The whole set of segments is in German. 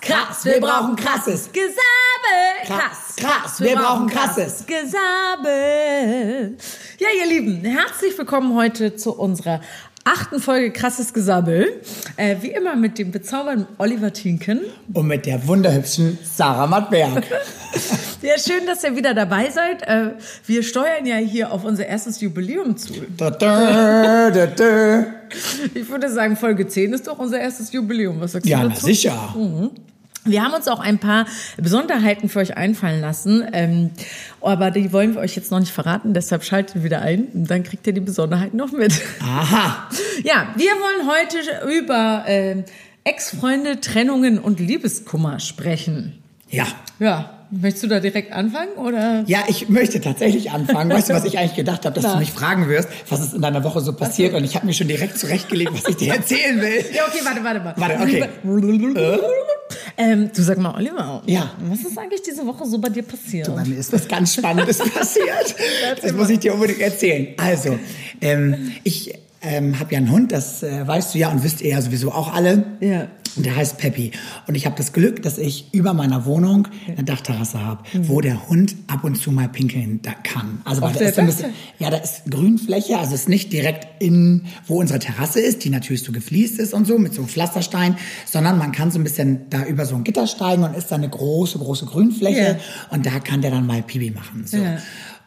Krass, krass, wir brauchen krasses Gesabel. Krass, krass, wir brauchen krasses. Gesabel. Ja, ihr Lieben, herzlich willkommen heute zu unserer achten Folge Krasses Gesabbel. Äh, wie immer mit dem bezaubernden Oliver Tinken. Und mit der wunderhübschen Sarah Mattberg. Ja, schön, dass ihr wieder dabei seid. Äh, wir steuern ja hier auf unser erstes Jubiläum zu. Da, da, da. Ich würde sagen, Folge 10 ist doch unser erstes Jubiläum. Was sagst Ja, du dazu? sicher. Wir haben uns auch ein paar Besonderheiten für euch einfallen lassen, ähm, aber die wollen wir euch jetzt noch nicht verraten, deshalb schaltet wieder ein und dann kriegt ihr die Besonderheiten noch mit. Aha. Ja, wir wollen heute über ähm, Ex-Freunde, Trennungen und Liebeskummer sprechen. Ja. Ja, möchtest du da direkt anfangen oder? Ja, ich möchte tatsächlich anfangen. Weißt du, was ich eigentlich gedacht habe, dass Na. du mich fragen wirst, was ist in deiner Woche so passiert? Und ich habe mir schon direkt zurechtgelegt, was ich dir erzählen will. Ja, okay, warte, warte mal. Warte, okay. Ähm, du sag mal, Oliver. Ja. Was ist eigentlich diese Woche so bei dir passiert? Bei mir ist was ganz Spannendes passiert. Das muss ich dir unbedingt erzählen. Also, ähm, ich ähm, habe ja einen Hund, das äh, weißt du ja und wisst ihr ja sowieso auch alle. Ja. Und der heißt Peppi. Und ich habe das Glück, dass ich über meiner Wohnung eine Dachterrasse habe, wo der Hund ab und zu mal pinkeln da kann. Also weil da der ist ein bisschen, ja, da ist Grünfläche, also es ist nicht direkt in, wo unsere Terrasse ist, die natürlich so gefliest ist und so, mit so Pflasterstein, sondern man kann so ein bisschen da über so ein Gitter steigen und ist da eine große, große Grünfläche Ja. und da kann der dann mal Pipi machen. So. Ja.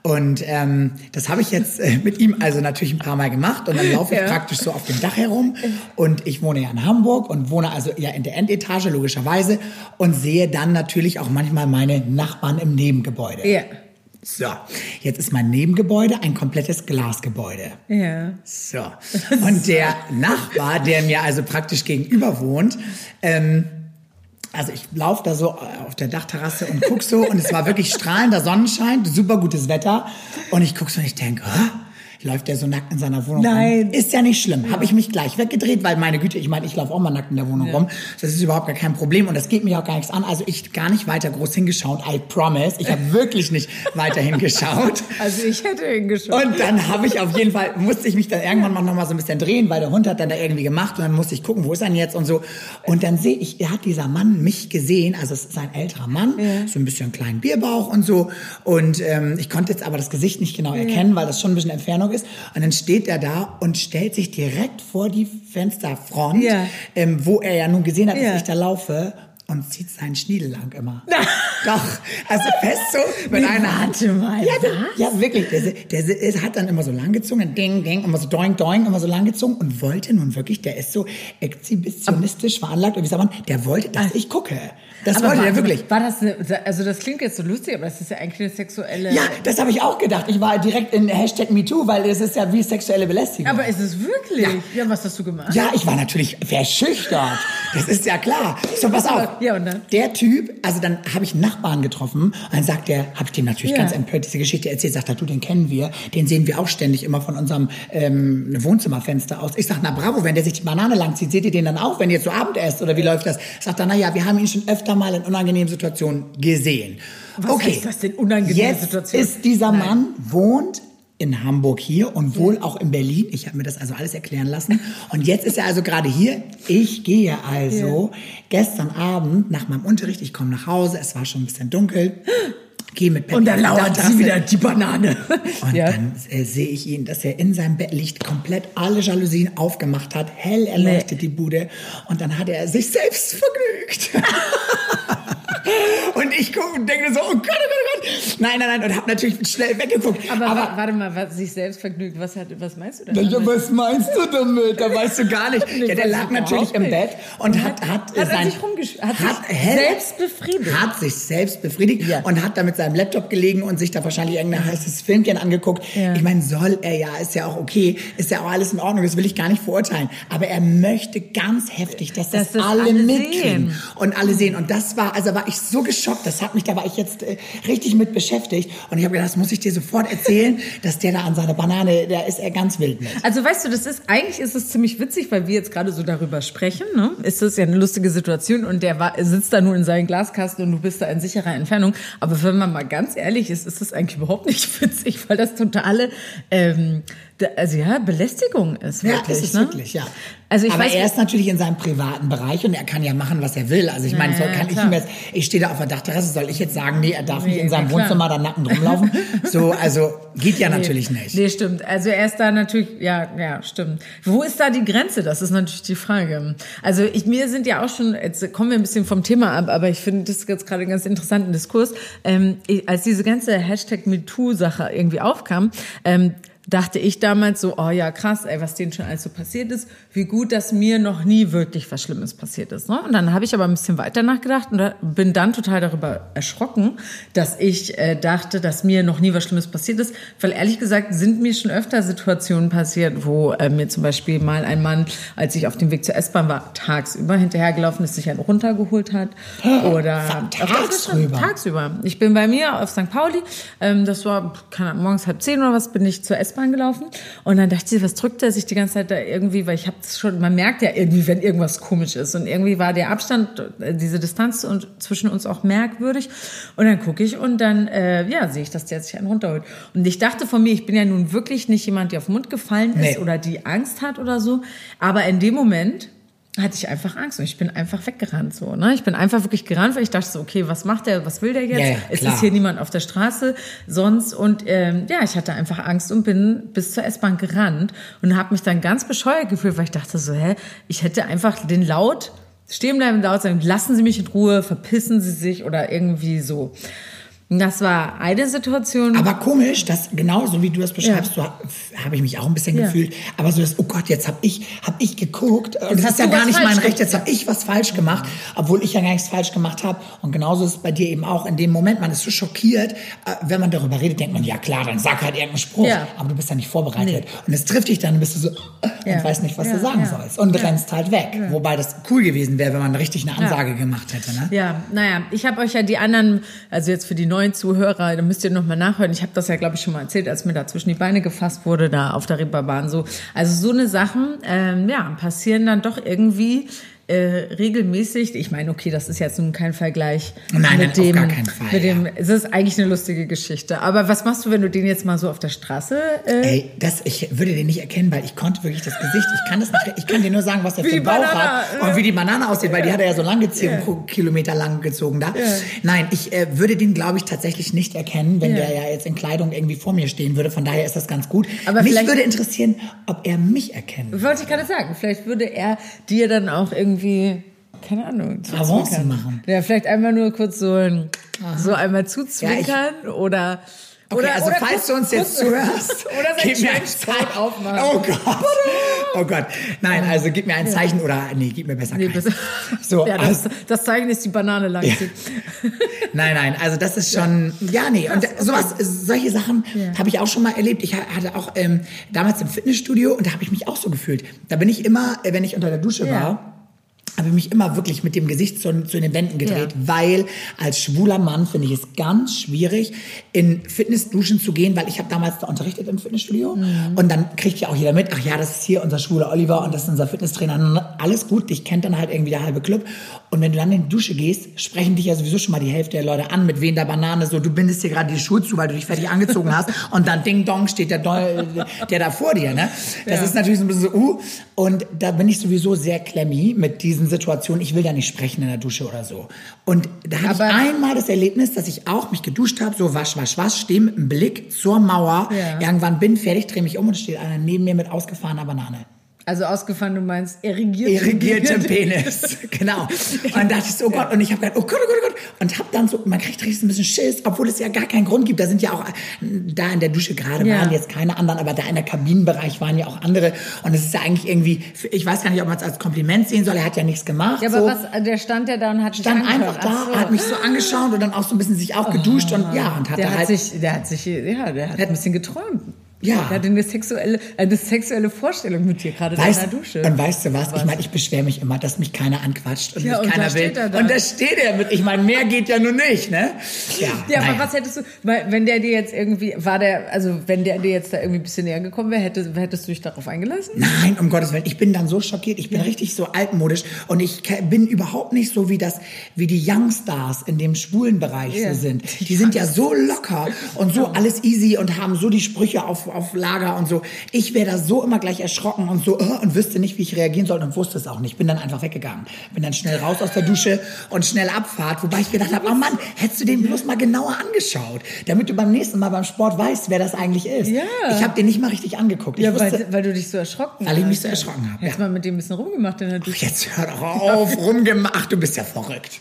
Und ähm, das habe ich jetzt äh, mit ihm also natürlich ein paar Mal gemacht und dann laufe ich Ja. praktisch so auf dem Dach herum und ich wohne ja in Hamburg und wohne also ja in der Endetage logischerweise und sehe dann natürlich auch manchmal meine Nachbarn im Nebengebäude. Ja. So, jetzt ist mein Nebengebäude ein komplettes Glasgebäude. Ja. So. Und der Nachbar, der mir also praktisch gegenüber wohnt, ähm, also ich laufe da so auf der Dachterrasse und guck so und es war wirklich strahlender Sonnenschein, super gutes Wetter und ich guck so und ich denke, Hä? Läuft der so nackt in seiner Wohnung Nein. rum? Ist ja nicht schlimm. Habe ich mich gleich weggedreht, weil meine Güte, ich meine, ich laufe auch mal nackt in der Wohnung rum. Das ist überhaupt gar kein Problem und das geht mich auch gar nichts an. Also ich gar nicht weiter groß hingeschaut, I promise. Ich habe wirklich nicht weiter hingeschaut. Also ich hätte hingeschaut. Und dann habe ich auf jeden Fall, musste ich mich dann irgendwann mal noch mal so ein bisschen drehen, weil der Hund hat dann da irgendwie gemacht und dann musste ich gucken, wo ist er denn jetzt und so. Und dann sehe ich, er hat dieser Mann mich gesehen, also es ist ein älterer Mann, so ein bisschen einen kleinen Bierbauch und so. Und ähm, ich konnte jetzt aber das Gesicht nicht genau erkennen, weil das schon ein bisschen Entfernung ist. Und dann steht er da und stellt sich direkt vor die Fensterfront, Ja. ähm, wo er ja nun gesehen hat, Ja. dass ich da laufe. Und zieht seinen Schniedel lang immer. Doch, also fest so mit Nee, einer Hand. mal, Ja, der, ja, wirklich. Der, der, der hat dann immer so lang gezogen, ding, ding, immer so doing, doing, immer so lang gezogen und wollte nun wirklich, der ist so exhibitionistisch veranlagt, oder wie sagt man, der wollte, dass ich gucke. Das Aber wollte warte mal, wirklich. War das eine, also das klingt jetzt so lustig, aber das ist ja eigentlich eine sexuelle. Ja, das habe ich auch gedacht. Ich war direkt in Hashtag MeToo, weil es ist ja wie sexuelle Belästigung. Aber ist es wirklich? Ja. was hast du gemacht? Ja, ich war natürlich verschüchtert. Das ist ja klar. So, pass auf. Ja, und dann? Der Typ, also dann habe ich einen Nachbarn getroffen und dann sagt der, habe ich dem natürlich Ja. ganz empört diese Geschichte erzählt, sagt er, du, den kennen wir, den sehen wir auch ständig immer von unserem ähm, Wohnzimmerfenster aus. Ich sag, na bravo, wenn der sich die Banane langzieht, seht ihr den dann auch, wenn ihr zu Abend esst oder wie läuft das? Sagt er, na ja, wir haben ihn schon öfter mal in unangenehmen Situationen gesehen. Was okay. heißt das denn, unangenehme Jetzt Situation? ist dieser Nein. Mann wohnt in Hamburg hier und wohl auch in Berlin. Ich habe mir das also alles erklären lassen. Und jetzt ist er also gerade hier. Ich gehe also gestern Abend nach meinem Unterricht, ich komme nach Hause, es war schon ein bisschen dunkel, gehe mit Peppi Und dann lauert sie wieder die Banane. Und ja. dann äh, sehe ich ihn, dass er in seinem Bett liegt, komplett alle Jalousien aufgemacht hat, hell erleuchtet die Bude. Und dann hat er sich selbst vergnügt. und ich gucke und denke so, oh Gott, oh Gott, oh Gott. Nein, nein, nein. Und habe natürlich schnell weggeguckt. aber, wa- warte mal, was sich selbst vergnügt, was, hat, was meinst du da? Na ja, was meinst du damit? Da weißt du gar nicht. Ja, der lag ich natürlich im. Bett und hat hat, Hat er sein, sich rumgesch- hat sich hä? selbst befriedigt? Hat sich selbst befriedigt Ja. und hat da mit seinem Laptop gelegen und sich da wahrscheinlich irgendein heißes Filmchen angeguckt. Ja. Ich meine, soll er ja, ist ja auch okay, ist ja auch alles in Ordnung, das will ich gar nicht verurteilen. Aber er möchte ganz heftig, dass das, Dass das alle, alle mitkriegen und alle sehen. Und das war, also war ich so geschockt, das hat mich, da war ich jetzt äh, richtig mit beschäftigt. Und ich habe gedacht, das muss ich dir sofort erzählen, dass der da an seiner Banane, da ist er ganz wild mit. Also weißt du, das ist eigentlich ist es ziemlich witzig, weil wir jetzt gerade so darüber sprechen. Ne? Ist das ja eine lustige Situation und der war, sitzt da nur in seinem Glaskasten und du bist da in sicherer Entfernung. Aber wenn man mal ganz ehrlich ist, ist das eigentlich überhaupt nicht witzig, weil das totale ähm, also ja, Belästigung ist wirklich. Ja, ist es ne? wirklich, ja. Also ich aber weiß, er ist natürlich in seinem privaten Bereich und er kann ja machen, was er will. Also ich meine, Ja, soll, kann ich klar. ihm jetzt, ich stehe da auf der Dachterrasse, soll ich jetzt sagen, nee, er darf nicht Nee, in seinem klar. Wohnzimmer da nackend rumlaufen? So, also geht ja natürlich nicht. Nee, stimmt. Also er ist da natürlich, ja, ja, stimmt. Wo ist da die Grenze? Das ist natürlich die Frage. Also ich, mir sind ja auch schon, jetzt kommen wir ein bisschen vom Thema ab, aber ich finde das jetzt gerade einen ganz interessanten Diskurs. Ähm, ich, als diese ganze Hashtag MeToo-Sache irgendwie aufkam, ähm, dachte ich damals so, oh ja, krass, ey, was denen schon alles so passiert ist, wie gut, dass mir noch nie wirklich was Schlimmes passiert ist. Ne? Und dann habe ich aber ein bisschen weiter nachgedacht und da- bin dann total darüber erschrocken, dass ich äh, dachte, dass mir noch nie was Schlimmes passiert ist, weil ehrlich gesagt sind mir schon öfter Situationen passiert, wo äh, mir zum Beispiel mal ein Mann, als ich auf dem Weg zur S-Bahn war, tagsüber hinterhergelaufen ist, sich einen runtergeholt hat oder Tagsüber? tagsüber. Ich bin bei mir auf St. Pauli, ähm, das war keine Ahnung, morgens halb zehn oder was, bin ich zur S-Bahn gelaufen. Und dann dachte ich, was drückt er sich die ganze Zeit da irgendwie, weil ich habe schon, man merkt ja irgendwie, wenn irgendwas komisch ist. Und irgendwie war der Abstand, äh, diese Distanz und zwischen uns auch merkwürdig. Und dann gucke ich und dann, äh, ja, sehe ich, dass der sich einen runterholt. Und ich dachte von mir, ich bin ja nun wirklich nicht jemand, der auf den Mund gefallen ist Nee. oder die Angst hat oder so, aber in dem Moment hatte ich einfach Angst und ich bin einfach weggerannt so, ne? Ich bin einfach wirklich gerannt, weil ich dachte so, okay, was macht der, was will der jetzt? Ja, ja, es ist hier niemand auf der Straße sonst und ähm, ja, ich hatte einfach Angst und bin bis zur S-Bahn gerannt und habe mich dann ganz bescheuert gefühlt, weil ich dachte so, hä, ich hätte einfach den laut stehen bleiben, laut sagen, lassen Sie mich in Ruhe, verpissen Sie sich oder irgendwie so. Das war eine Situation. Aber komisch, dass genauso wie du das beschreibst, so habe ich mich auch ein bisschen Ja. gefühlt. Aber so das, oh Gott, jetzt habe ich, hab ich geguckt. Und das ist ja gar nicht mein Recht. Jetzt habe ich was falsch gemacht, obwohl ich ja gar nichts falsch gemacht habe. Und genauso ist es bei dir eben auch. In dem Moment, man ist so schockiert, äh, wenn man darüber redet, denkt man, ja klar, dann sag halt irgendeinen Spruch. Ja. Aber du bist ja nicht vorbereitet. Nee. Und es trifft dich dann, bist du so äh, Ja. und weißt nicht, was Ja, du sagen ja. sollst. Und rennst halt weg. Wobei das cool gewesen wäre, wenn man richtig eine Ansage gemacht hätte. Ne? Ja, naja, ich habe euch ja die anderen, also jetzt für die neuen Zuhörer, da müsst ihr nochmal nachhören. Ich habe das ja, glaube ich, schon mal erzählt, als mir da zwischen die Beine gefasst wurde, da auf der Reeperbahn. So. Also so eine Sachen, ähm, ja, passieren dann doch irgendwie äh, regelmäßig. Ich meine, okay, das ist jetzt nun kein Vergleich Nein, mit nein, auf dem, gar keinen Fall, mit dem. Es ist eigentlich eine lustige Geschichte. Aber was machst du, wenn du den jetzt mal so auf der Straße? Äh, Ey, das, ich würde den nicht erkennen, weil ich konnte wirklich das Gesicht, ich kann das nicht, ich kann dir nur sagen, was er Wie für einen die Bauch Banane, hat ja. und wie die Banane aussieht, weil die hat er ja so lang gezogen, Kilometer lang gezogen da. Nein, ich äh, würde den, glaube ich, tatsächlich nicht erkennen, wenn Ja. der ja jetzt in Kleidung irgendwie vor mir stehen würde. Von daher ist das ganz gut. Aber mich würde interessieren, ob er mich erkennt. wollte ich gerade sagen. Vielleicht würde er dir dann auch irgendwie, keine Ahnung, Avancen zuzwinkern. machen. Ja, vielleicht einmal nur kurz so, ein, so einmal zuzwinkern oder. Okay, oder, also oder falls kurz- du uns jetzt zuhörst, Oder gib mir ein Zeichen. aufmachen. Oh Gott. Oh Gott. Nein, also gib mir ein Zeichen oder nee, gib mir besser Nee, keins. das, So, ja, also, das, das Zeichen ist die Banane lang. Nein, nein, also das ist schon, ja, nee, und sowas, solche Sachen habe ich auch schon mal erlebt. Ich hatte auch ähm, damals im Fitnessstudio und da habe ich mich auch so gefühlt. Da bin ich immer, äh, wenn ich unter der Dusche Ja. war, habe ich mich immer wirklich mit dem Gesicht zu, zu den Wänden gedreht, Ja. weil als schwuler Mann finde ich es ganz schwierig, in Fitnessduschen zu gehen, weil ich habe damals da unterrichtet im Fitnessstudio Mhm. und dann kriegt ja auch jeder mit, ach ja, das ist hier unser schwuler Oliver und das ist unser Fitnesstrainer. Alles gut, dich kennt dann halt irgendwie der halbe Club. Und wenn du dann in die Dusche gehst, sprechen dich ja sowieso schon mal die Hälfte der Leute an, mit wehender Banane, so du bindest dir gerade die Schuhe zu, weil du dich fertig angezogen hast und dann Ding Dong steht der, Dol der da vor dir. Ne? Das Ja. ist natürlich so ein bisschen so, uh, und da bin ich sowieso sehr klemmy mit diesen Situationen. Ich will da nicht sprechen in der Dusche oder so. Und da hatte ich einmal das Erlebnis, dass ich auch mich geduscht habe, so wasch, wasch, wasch, stehe mit dem Blick zur Mauer, Ja. irgendwann bin fertig, drehe mich um und steht einer neben mir mit ausgefahrener Banane. Also ausgefahren, du meinst irrigierte, Irrigierte Penis, genau. Und dachte ich so, oh Gott, und ich habe gedacht, oh Gott, oh Gott, oh Gott. Und hab dann so, man kriegt richtig ein bisschen Schiss, obwohl es ja gar keinen Grund gibt. Da sind ja auch, da in der Dusche gerade Ja. waren jetzt keine anderen, aber da in der Kabinenbereich waren ja auch andere. Und es ist ja eigentlich irgendwie, ich weiß gar nicht, ob man es als Kompliment sehen soll, er hat ja nichts gemacht. Ja, aber so. was, der stand ja da und hat stand einfach da, so. hat mich so angeschaut und dann auch so ein bisschen sich auch geduscht und ja, und hat der da hat halt, sich, der hat sich, ja, der hat ein bisschen geträumt. Ja. Der hatte eine sexuelle, eine sexuelle Vorstellung mit dir, gerade Weißt, in der Dusche. und weißt du was? Ich meine, ich beschwere mich immer, dass mich keiner anquatscht und Ja, mich und keiner da will. er. Und da steht er mit. Ich meine, mehr geht ja nun nicht, ne? Ja, Ja, aber was hättest du, weil, wenn der dir jetzt irgendwie, war der, also wenn der dir jetzt da irgendwie ein bisschen näher gekommen wäre, hättest, hättest du dich darauf eingelassen? Nein, um Gottes Willen. Ich bin dann so schockiert. Ich bin richtig so altmodisch und ich bin überhaupt nicht so wie das, wie die Youngstars in dem schwulen Bereich Ja. so sind. Die sind ja so locker und so alles easy und haben so die Sprüche auf, auf Lager und so. Ich wäre da so immer gleich erschrocken und so uh, und wüsste nicht, wie ich reagieren soll und wusste es auch nicht. Bin dann einfach weggegangen. Bin dann schnell raus aus der Dusche und schnell Abfahrt, wobei ich gedacht habe, oh Mann, hättest du den bloß mal genauer angeschaut, damit du beim nächsten Mal beim Sport weißt, wer das eigentlich ist. Ja. Ich habe den nicht mal richtig angeguckt. Ich Ja, wusste, weil, weil du dich so erschrocken Weil ich mich hast. so erschrocken habe, Hättest ja. mal mit dem ein bisschen rumgemacht in der Ach, Dusche. jetzt hör doch auf, rumgemacht, du bist ja verrückt.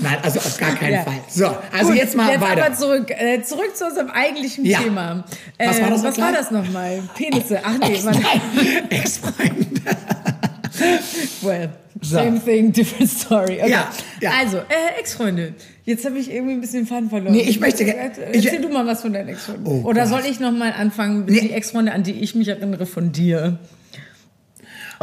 Nein, also auf gar keinen Ja. Fall. So, also Gut, jetzt mal jetzt weiter. aber zurück, äh, zurück zu unserem eigentlichen Ja. Thema. Was war das noch was war das nochmal? Penisse. Ach nee, Ex, warte. nein, Ex-Freund. Well, So. same thing, different story. Okay. Ja, ja. Also, äh, Ex-Freunde. Jetzt habe ich irgendwie ein bisschen den Faden verloren. Nee, ich möchte ge- Erzähl ich- du mal was von deinen Ex-Freunden. Oh Oder Gott. soll ich nochmal anfangen mit Nee. die Ex-Freunde, an die ich mich erinnere, von dir?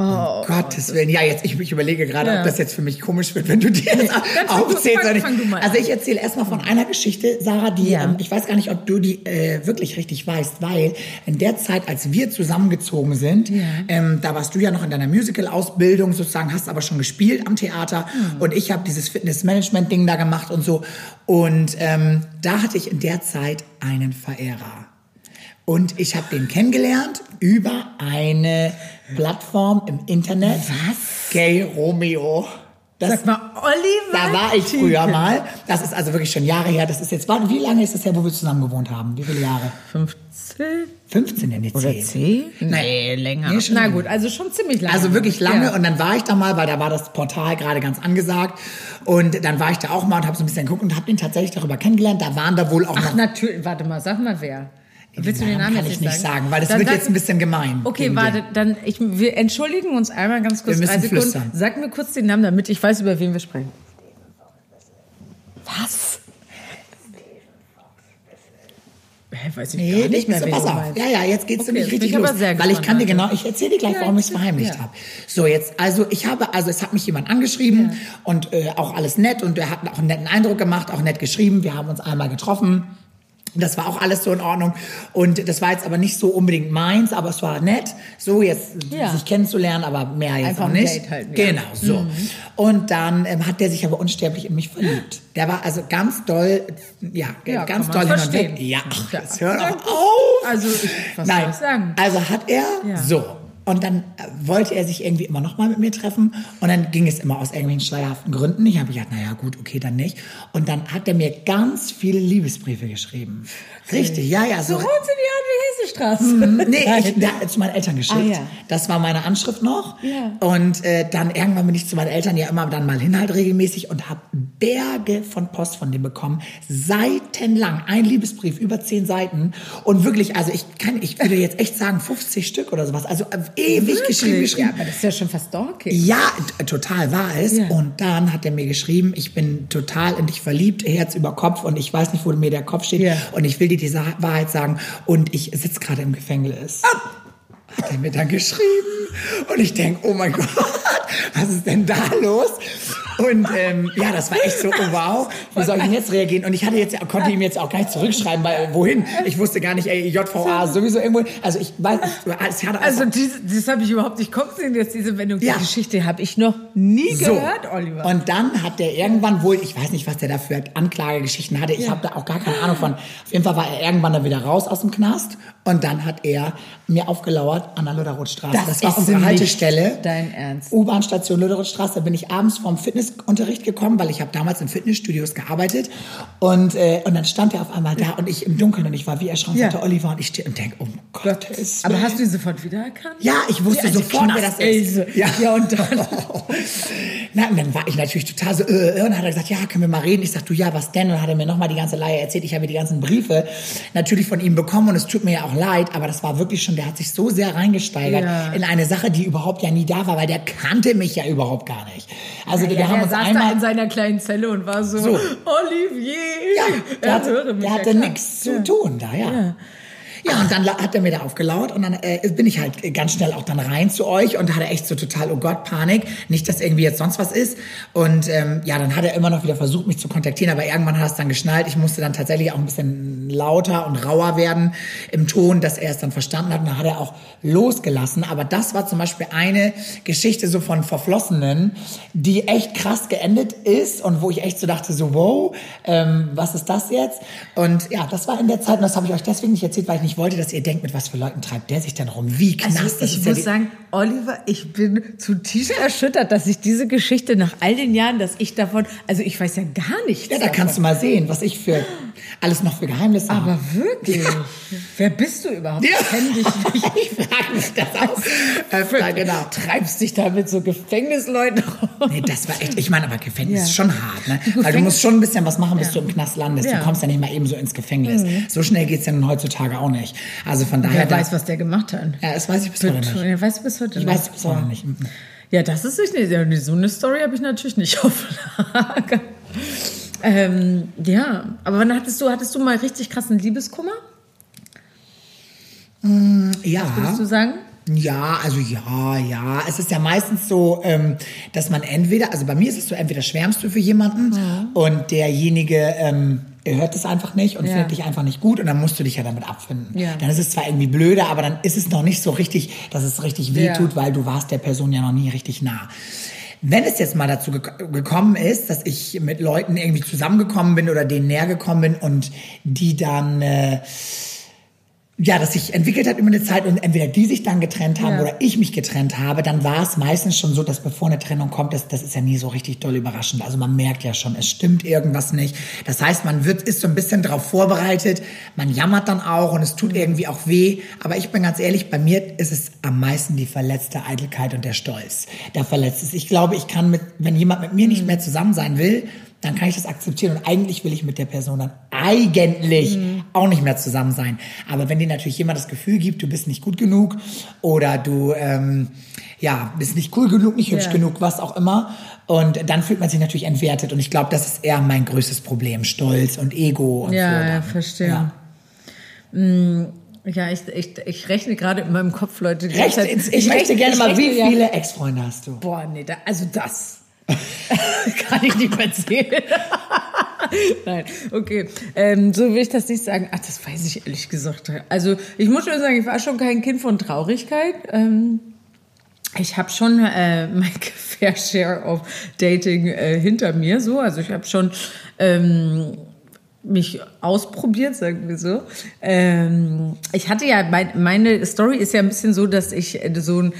Oh, Gottes Willen. Ja, jetzt, ich, ich überlege gerade, Ja. ob das jetzt für mich komisch wird, wenn du dir du- aufzählst. fang- fang du mal also ich erzähle erstmal von einer Geschichte, Sarah, die, Ja. ähm, ich weiß gar nicht, ob du die äh, wirklich richtig weißt, weil in der Zeit, als wir zusammengezogen sind, ähm, da warst du ja noch in deiner Musical-Ausbildung sozusagen, hast aber schon gespielt am Theater Hm. und ich habe dieses Fitness-Management-Ding da gemacht und so. Und ähm, da hatte ich in der Zeit einen Verehrer. Und ich habe den kennengelernt über eine Plattform im Internet. Was? Gay Romeo. Das, Sag mal, Oliver. da war ich früher mal. Das ist also wirklich schon Jahre her. Das ist jetzt, wie lange ist das her, wo wir zusammen gewohnt haben? Wie viele Jahre? 15 15 denn jetzt oder zehn. 10? Nee, länger. Nee, Na gut, also schon ziemlich lange. Also wirklich lange Ja. und dann war ich da mal, weil da war das Portal gerade ganz angesagt und dann war ich da auch mal und habe so ein bisschen geguckt und habe den tatsächlich darüber kennengelernt. Da waren da wohl auch Ach, noch natürlich. Warte mal, sag mal wer. Willst du den Namen kann jetzt ich nicht sagen, weil das Dann wird jetzt ein bisschen gemein. Okay, warte, dann ich, wir entschuldigen uns einmal ganz kurz Wir müssen Sekunden. flüstern. Sag mir kurz den Namen, damit ich weiß, über wen wir sprechen. Was? Hä, weiß ich Nee, gar nicht mehr, so, pass auf. Ja, ja, jetzt geht's Okay, nämlich richtig los. sehr weil ich kann dir also. genau, ich erzähle dir gleich, Ja, warum ich es verheimlicht ja. habe. So, jetzt, also ich habe, also es hat mich jemand angeschrieben und äh, auch alles nett und er hat auch einen netten Eindruck gemacht, auch nett geschrieben. Wir haben uns einmal getroffen. Das war auch alles so in Ordnung. Und das war jetzt aber nicht so unbedingt meins, aber es war nett, so jetzt Ja. sich kennenzulernen, aber mehr jetzt Einfach auch nicht. Date halt, ja. Genau, so. Und dann ähm, hat der sich aber unsterblich in mich verliebt. Der war also ganz doll, ja, Ja, ganz doll hin und weg. verstehen. Ja, ach, Ja. jetzt hör Ja, doch gut. auf. Also, ich, was soll Nein, ich sagen? also hat er so. Und dann äh, wollte er sich irgendwie immer noch mal mit mir treffen. Und dann ging es immer aus irgendwelchen schleierhaften Gründen. Ich habe gedacht, naja, gut, okay, dann nicht. Und dann hat er mir ganz viele Liebesbriefe geschrieben. Richtig, ja, ja. So So, wohnst du die Hesse-Straße. Nee, ich, hat zu meinen Eltern geschickt. Ah, ja. Das war meine Anschrift noch. Ja. Und äh, dann irgendwann bin ich zu meinen Eltern ja immer dann mal hin halt regelmäßig und habe Berge von Post von dem bekommen. Seitenlang. Ein Liebesbrief, über zehn Seiten. Und wirklich, also ich kann, ich würde jetzt echt sagen 50 Stück oder sowas. Also ewig geschrieben, Ja, geschrieben. aber das ist ja schon fast Stalking. Ja, total war es. Ja. Und dann hat er mir geschrieben, ich bin total in dich verliebt, Herz über Kopf und ich weiß nicht, wo mir der Kopf steht. Ja. Und ich will dir die Sa- Wahrheit sagen und ich sitze gerade im Gefängnis. Hat er mir dann geschrieben. Und ich denk, oh mein Gott, was ist denn da los? Und ähm, ja, das war echt so, oh wow, wie soll ich denn jetzt reagieren? Und ich hatte jetzt, konnte ihm jetzt auch gar nicht zurückschreiben, weil wohin? Ich wusste gar nicht, ey, JVA sowieso irgendwo. Also ich weiß, es hatte Also diese, das habe ich überhaupt nicht kommen sehen, jetzt diese Wendung. Ja. Die Geschichte habe ich noch nie So. gehört, Oliver. Und dann hat der irgendwann wohl, ich weiß nicht, was der da für Anklagegeschichten hatte, ich habe da auch gar keine Ahnung von. Auf jeden Fall war er irgendwann dann wieder raus aus dem Knast und dann hat er mir aufgelauert an der Lutherrothstraße. Das Das, war ist unsere Haltestelle. dein Ernst. U-Bahn-Station Lutherstraße, da bin ich abends vom Fitnessunterricht gekommen, weil ich habe damals in Fitnessstudios gearbeitet und, äh, und dann stand er auf einmal da und ich im Dunkeln und ich war wie erschrocken, Ja. Oliver und ich stehe und denke, oh Gottes Aber hast du ihn sofort wiedererkannt? Ja, ich wusste Die alte sofort, wer das ist. Knastelse. Ja, und dann? Na, und dann war ich natürlich total so, äh, äh, und dann hat er gesagt, ja, können wir mal reden? Ich sag, du, ja, was denn? Und dann hat er mir nochmal die ganze Leier erzählt. Ich habe die ganzen Briefe natürlich von ihm bekommen und es tut mir ja auch leid, aber das war wirklich schon, der hat sich so sehr reingesteigert Ja. in eine Sache, die überhaupt ja nie da war, weil der kannte mich ja überhaupt gar nicht. Also wir Ja, der uns saß da einmal... in seiner kleinen Zelle und war so, So. Olivier. Ja, der, er hatte, der ja, hatte klar. nichts zu Ja. tun da, ja. Ja, und dann hat er mir da aufgelauert und dann äh, bin ich halt ganz schnell auch dann rein zu euch und hatte echt so total, oh Gott, Panik. Nicht, dass irgendwie jetzt sonst was ist. Und ähm, ja, dann hat er immer noch wieder versucht, mich zu kontaktieren, aber irgendwann hat es dann geschnallt. Ich musste dann tatsächlich auch ein bisschen lauter und rauer werden im Ton, dass er es dann verstanden hat. Und dann hat er auch losgelassen. Aber das war zum Beispiel eine Geschichte so von Verflossenen, die echt krass geendet ist und wo ich echt so dachte, so wow, ähm, was ist das jetzt? Und ja, das war in der Zeit, und das habe ich euch deswegen nicht erzählt, weil ich nicht nicht wollte, dass ihr denkt, mit was für Leuten treibt der sich denn rum? Wie Knast? Also ich ja muss sagen, Oliver, ich bin zutiefst erschüttert, dass ich diese Geschichte nach all den Jahren, dass ich davon, also ich weiß ja gar nichts ja, da davon. kannst du mal sehen, was ich für alles noch für Geheimnisse habe. Aber wirklich? Wer bist du überhaupt? Ja. Ich kenn dich nicht. ich frage mich das auch öfter, genau. Treibst dich da mit so Gefängnisleuten rum? Nee, das war echt, ich meine, aber Gefängnis Ja. ist schon hart, ne? Weil du musst schon ein bisschen was machen, bis du im Knast landest. Ja. Mhm. Du kommst ja nicht mal eben so ins Gefängnis. So schnell geht's ja nun heutzutage auch nicht. Also von daher. Wer weiß, was der gemacht hat. Ja, das weiß ich bis heute nicht. Ja, weißt du bis heute Ich nicht. weiß bis heute nicht. Mhm. Ja, das ist nicht. ja, So eine Story habe ich natürlich nicht auf Lager. Ähm, ja, aber wann hattest du, hattest du mal richtig krassen Liebeskummer, Ja. würdest du sagen? Ja, also ja, ja. Es ist ja meistens so, ähm, dass man entweder, also bei mir ist es so, entweder schwärmst du für jemanden und derjenige ähm, er hört es einfach nicht und Ja. findet dich einfach nicht gut und dann musst du dich ja damit abfinden. Ja. Dann ist es zwar irgendwie blöder, aber dann ist es noch nicht so richtig, dass es richtig Ja. wehtut, weil du warst der Person ja noch nie richtig nah. Wenn es jetzt mal dazu gek- gekommen ist, dass ich mit Leuten irgendwie zusammengekommen bin oder denen näher gekommen bin und die dann äh, ja, das sich entwickelt hat über eine Zeit und entweder die sich dann getrennt haben Ja. oder ich mich getrennt habe, dann war es meistens schon so, dass bevor eine Trennung kommt, das, das ist ja nie so richtig doll überraschend. Also man merkt ja schon, es stimmt irgendwas nicht. Das heißt, man wird, ist so ein bisschen darauf vorbereitet, man jammert dann auch und es tut irgendwie auch weh. Aber ich bin ganz ehrlich, bei mir ist es am meisten die verletzte Eitelkeit und der Stolz, der verletzt ist. Ich glaube, ich kann mit, wenn jemand mit mir nicht mehr zusammen sein will, dann kann ich das akzeptieren und eigentlich will ich mit der Person dann eigentlich auch nicht mehr zusammen sein. Aber wenn dir natürlich jemand das Gefühl gibt, du bist nicht gut genug oder du ähm, ja bist nicht cool genug, nicht hübsch Ja. genug, was auch immer, und dann fühlt man sich natürlich entwertet und ich glaube, das ist eher mein größtes Problem, Stolz und Ego und Ja, so. ja, verstehe. Ja. Ja, ich, ich, ich rechne gerade in meinem Kopf, Leute. Recht, ganze Zeit- ich, möchte rechne- gerne ich mal, wie viele Ex-Freunde hast du? Boah, nee, da, also das kann ich nicht erzählen. Nein, okay. Ähm, so will ich das nicht sagen. Ach, das weiß ich ehrlich gesagt. Also ich muss schon sagen, ich war schon kein Kind von Traurigkeit. Ähm, ich habe schon äh, mein Fair Share of Dating äh, hinter mir, so. Also ich habe schon ähm, mich ausprobiert, sagen wir so. Ähm, ich hatte ja, mein, meine Story ist ja ein bisschen so, dass ich äh, so ein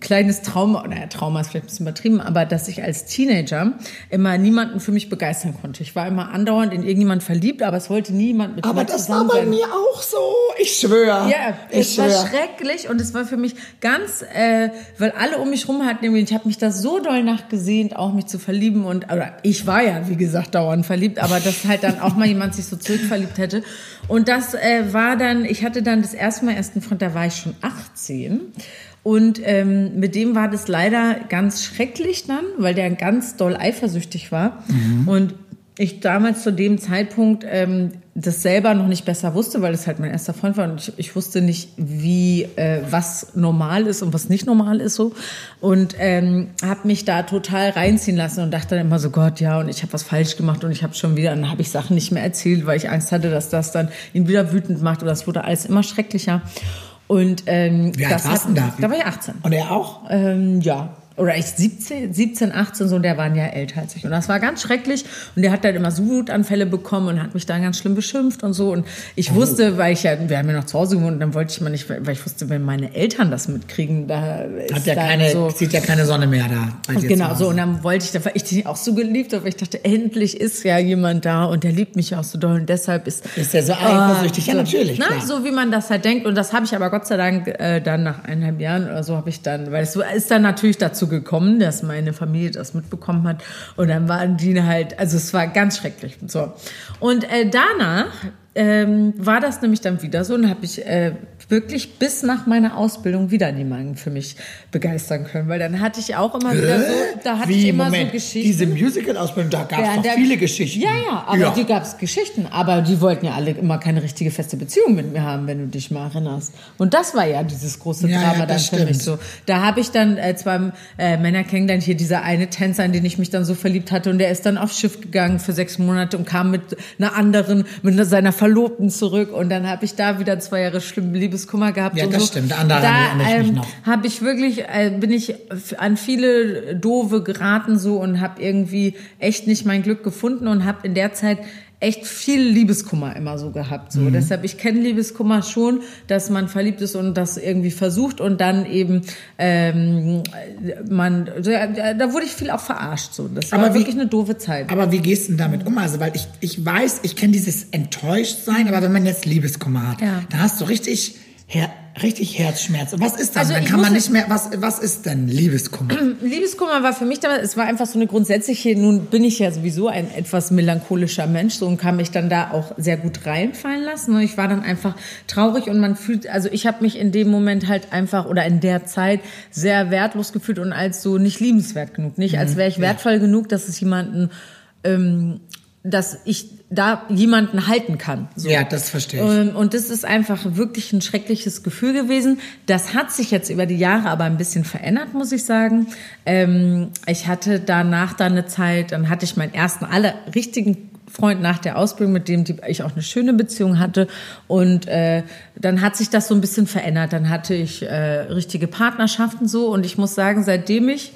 kleines Trauma, naja, Trauma ist vielleicht ein bisschen übertrieben, aber dass ich als Teenager immer niemanden für mich begeistern konnte. Ich war immer andauernd in irgendjemand verliebt, aber es wollte niemand mit Aber mir das war zusammen bei mir auch so. Ich schwöre. Ja, ich es war schwöre. schrecklich und es war für mich ganz, äh, weil alle um mich rum hatten irgendwie, ich habe mich da so doll nachgesehnt, auch mich zu verlieben und, oder ich war ja, wie gesagt, dauernd verliebt, aber dass halt dann auch mal jemand sich so zurückverliebt hätte. Und das äh, war dann, ich hatte dann das erste Mal erst einen Freund, da war ich schon 18. Und ähm, mit dem war das leider ganz schrecklich dann, weil der ganz doll eifersüchtig war. Und ich damals zu dem Zeitpunkt ähm, das selber noch nicht besser wusste, weil es halt mein erster Freund war. Und ich, ich wusste nicht, wie äh, was normal ist und was nicht normal ist so. Und ähm, habe mich da total reinziehen lassen und dachte dann immer so Gott ja und ich habe was falsch gemacht und ich habe schon wieder dann habe ich Sachen nicht mehr erzählt, weil ich Angst hatte, dass das dann ihn wieder wütend macht oder es wurde alles immer schrecklicher und ähm, Wie alt das warst hat, da? da war ich 18 Und er auch? ähm, ja. Oder ich 17, 17, 18, so, und der waren ja älter als ich. Und das war ganz schrecklich. Und der hat dann immer so Wutanfälle bekommen und hat mich dann ganz schlimm beschimpft und so. Und ich wusste, weil ich ja, wir haben ja noch zu Hause gewohnt, und dann wollte ich mal nicht, weil ich wusste, wenn meine Eltern das mitkriegen, da ist Hat ja dann keine, so. sieht ja keine Sonne mehr da. Genau, so. Und dann wollte ich, da war ich die auch so geliebt, aber ich dachte, endlich ist ja jemand da und der liebt mich auch so doll. Und deshalb ist. Ist der so eifersüchtig? Ja, so, natürlich, Na, klar. so wie man das halt denkt. Und das habe ich aber Gott sei Dank äh, dann nach eineinhalb Jahren oder so habe ich dann, weil es ist dann natürlich dazu gekommen, dass meine Familie das mitbekommen hat. Und dann waren die halt, also es war ganz schrecklich. So. Und äh, danach ähm, war das nämlich dann wieder so und habe ich äh, wirklich bis nach meiner Ausbildung wieder niemanden für mich begeistern können, weil dann hatte ich auch immer wieder so, da hatte Wie, ich immer Moment, so Geschichten. diese Musical-Ausbildung, da gab es Ja, doch der- viele Geschichten. Ja, ja, aber die gab es Geschichten. Aber die wollten ja alle immer keine richtige feste Beziehung mit mir haben, wenn du dich mal erinnerst. Und das war ja dieses große Ja, Drama ja, dann für mich so. Da habe ich dann äh, zwei äh, Männer kennengelernt, hier dieser eine Tänzer, in den ich mich dann so verliebt hatte. Und der ist dann aufs Schiff gegangen für sechs Monate und kam mit einer anderen, mit seiner Verlobten zurück. Und dann habe ich da wieder zwei Jahre schlimmen Liebeskummer gehabt. Ja, und das so. stimmt. An daran da erinnere ich mich noch. habe ich wirklich, äh, bin ich an viele Dove geraten so und habe irgendwie echt nicht mein Glück gefunden und habe in der Zeit echt viel Liebeskummer immer so gehabt. So. Mhm. Deshalb, ich kenne Liebeskummer schon, dass man verliebt ist und das irgendwie versucht und dann eben ähm, man, da, da wurde ich viel auch verarscht. So. Das war aber wirklich eine doofe Zeit. Aber wie gehst du denn damit um? Also, weil ich, ich weiß, ich kenne dieses Enttäuschtsein, aber wenn man jetzt Liebeskummer hat, ja. da hast du richtig her richtig Herzschmerz. Was ist das? Also dann kann man nicht mehr, was, was ist denn Liebeskummer? Liebeskummer war für mich damals, es war einfach so eine grundsätzliche, nun bin ich ja sowieso ein etwas melancholischer Mensch, so und kann mich dann da auch sehr gut reinfallen lassen. Und ich war dann einfach traurig und man fühlt, also ich habe mich in dem Moment halt einfach oder in der Zeit sehr wertlos gefühlt und als so nicht liebenswert genug, nicht als mhm. wäre ich wertvoll genug, dass es jemanden ähm, dass ich da jemanden halten kann. So. Ja, das verstehe ich. Ähm, und das ist einfach wirklich ein schreckliches Gefühl gewesen. Das hat sich jetzt über die Jahre aber ein bisschen verändert, muss ich sagen. Ähm, ich hatte danach dann eine Zeit, dann hatte ich meinen ersten aller richtigen Freund nach der Ausbildung, mit dem ich auch eine schöne Beziehung hatte. Und äh, dann hat sich das so ein bisschen verändert. Dann hatte ich äh, richtige Partnerschaften so. Und ich muss sagen, seitdem ich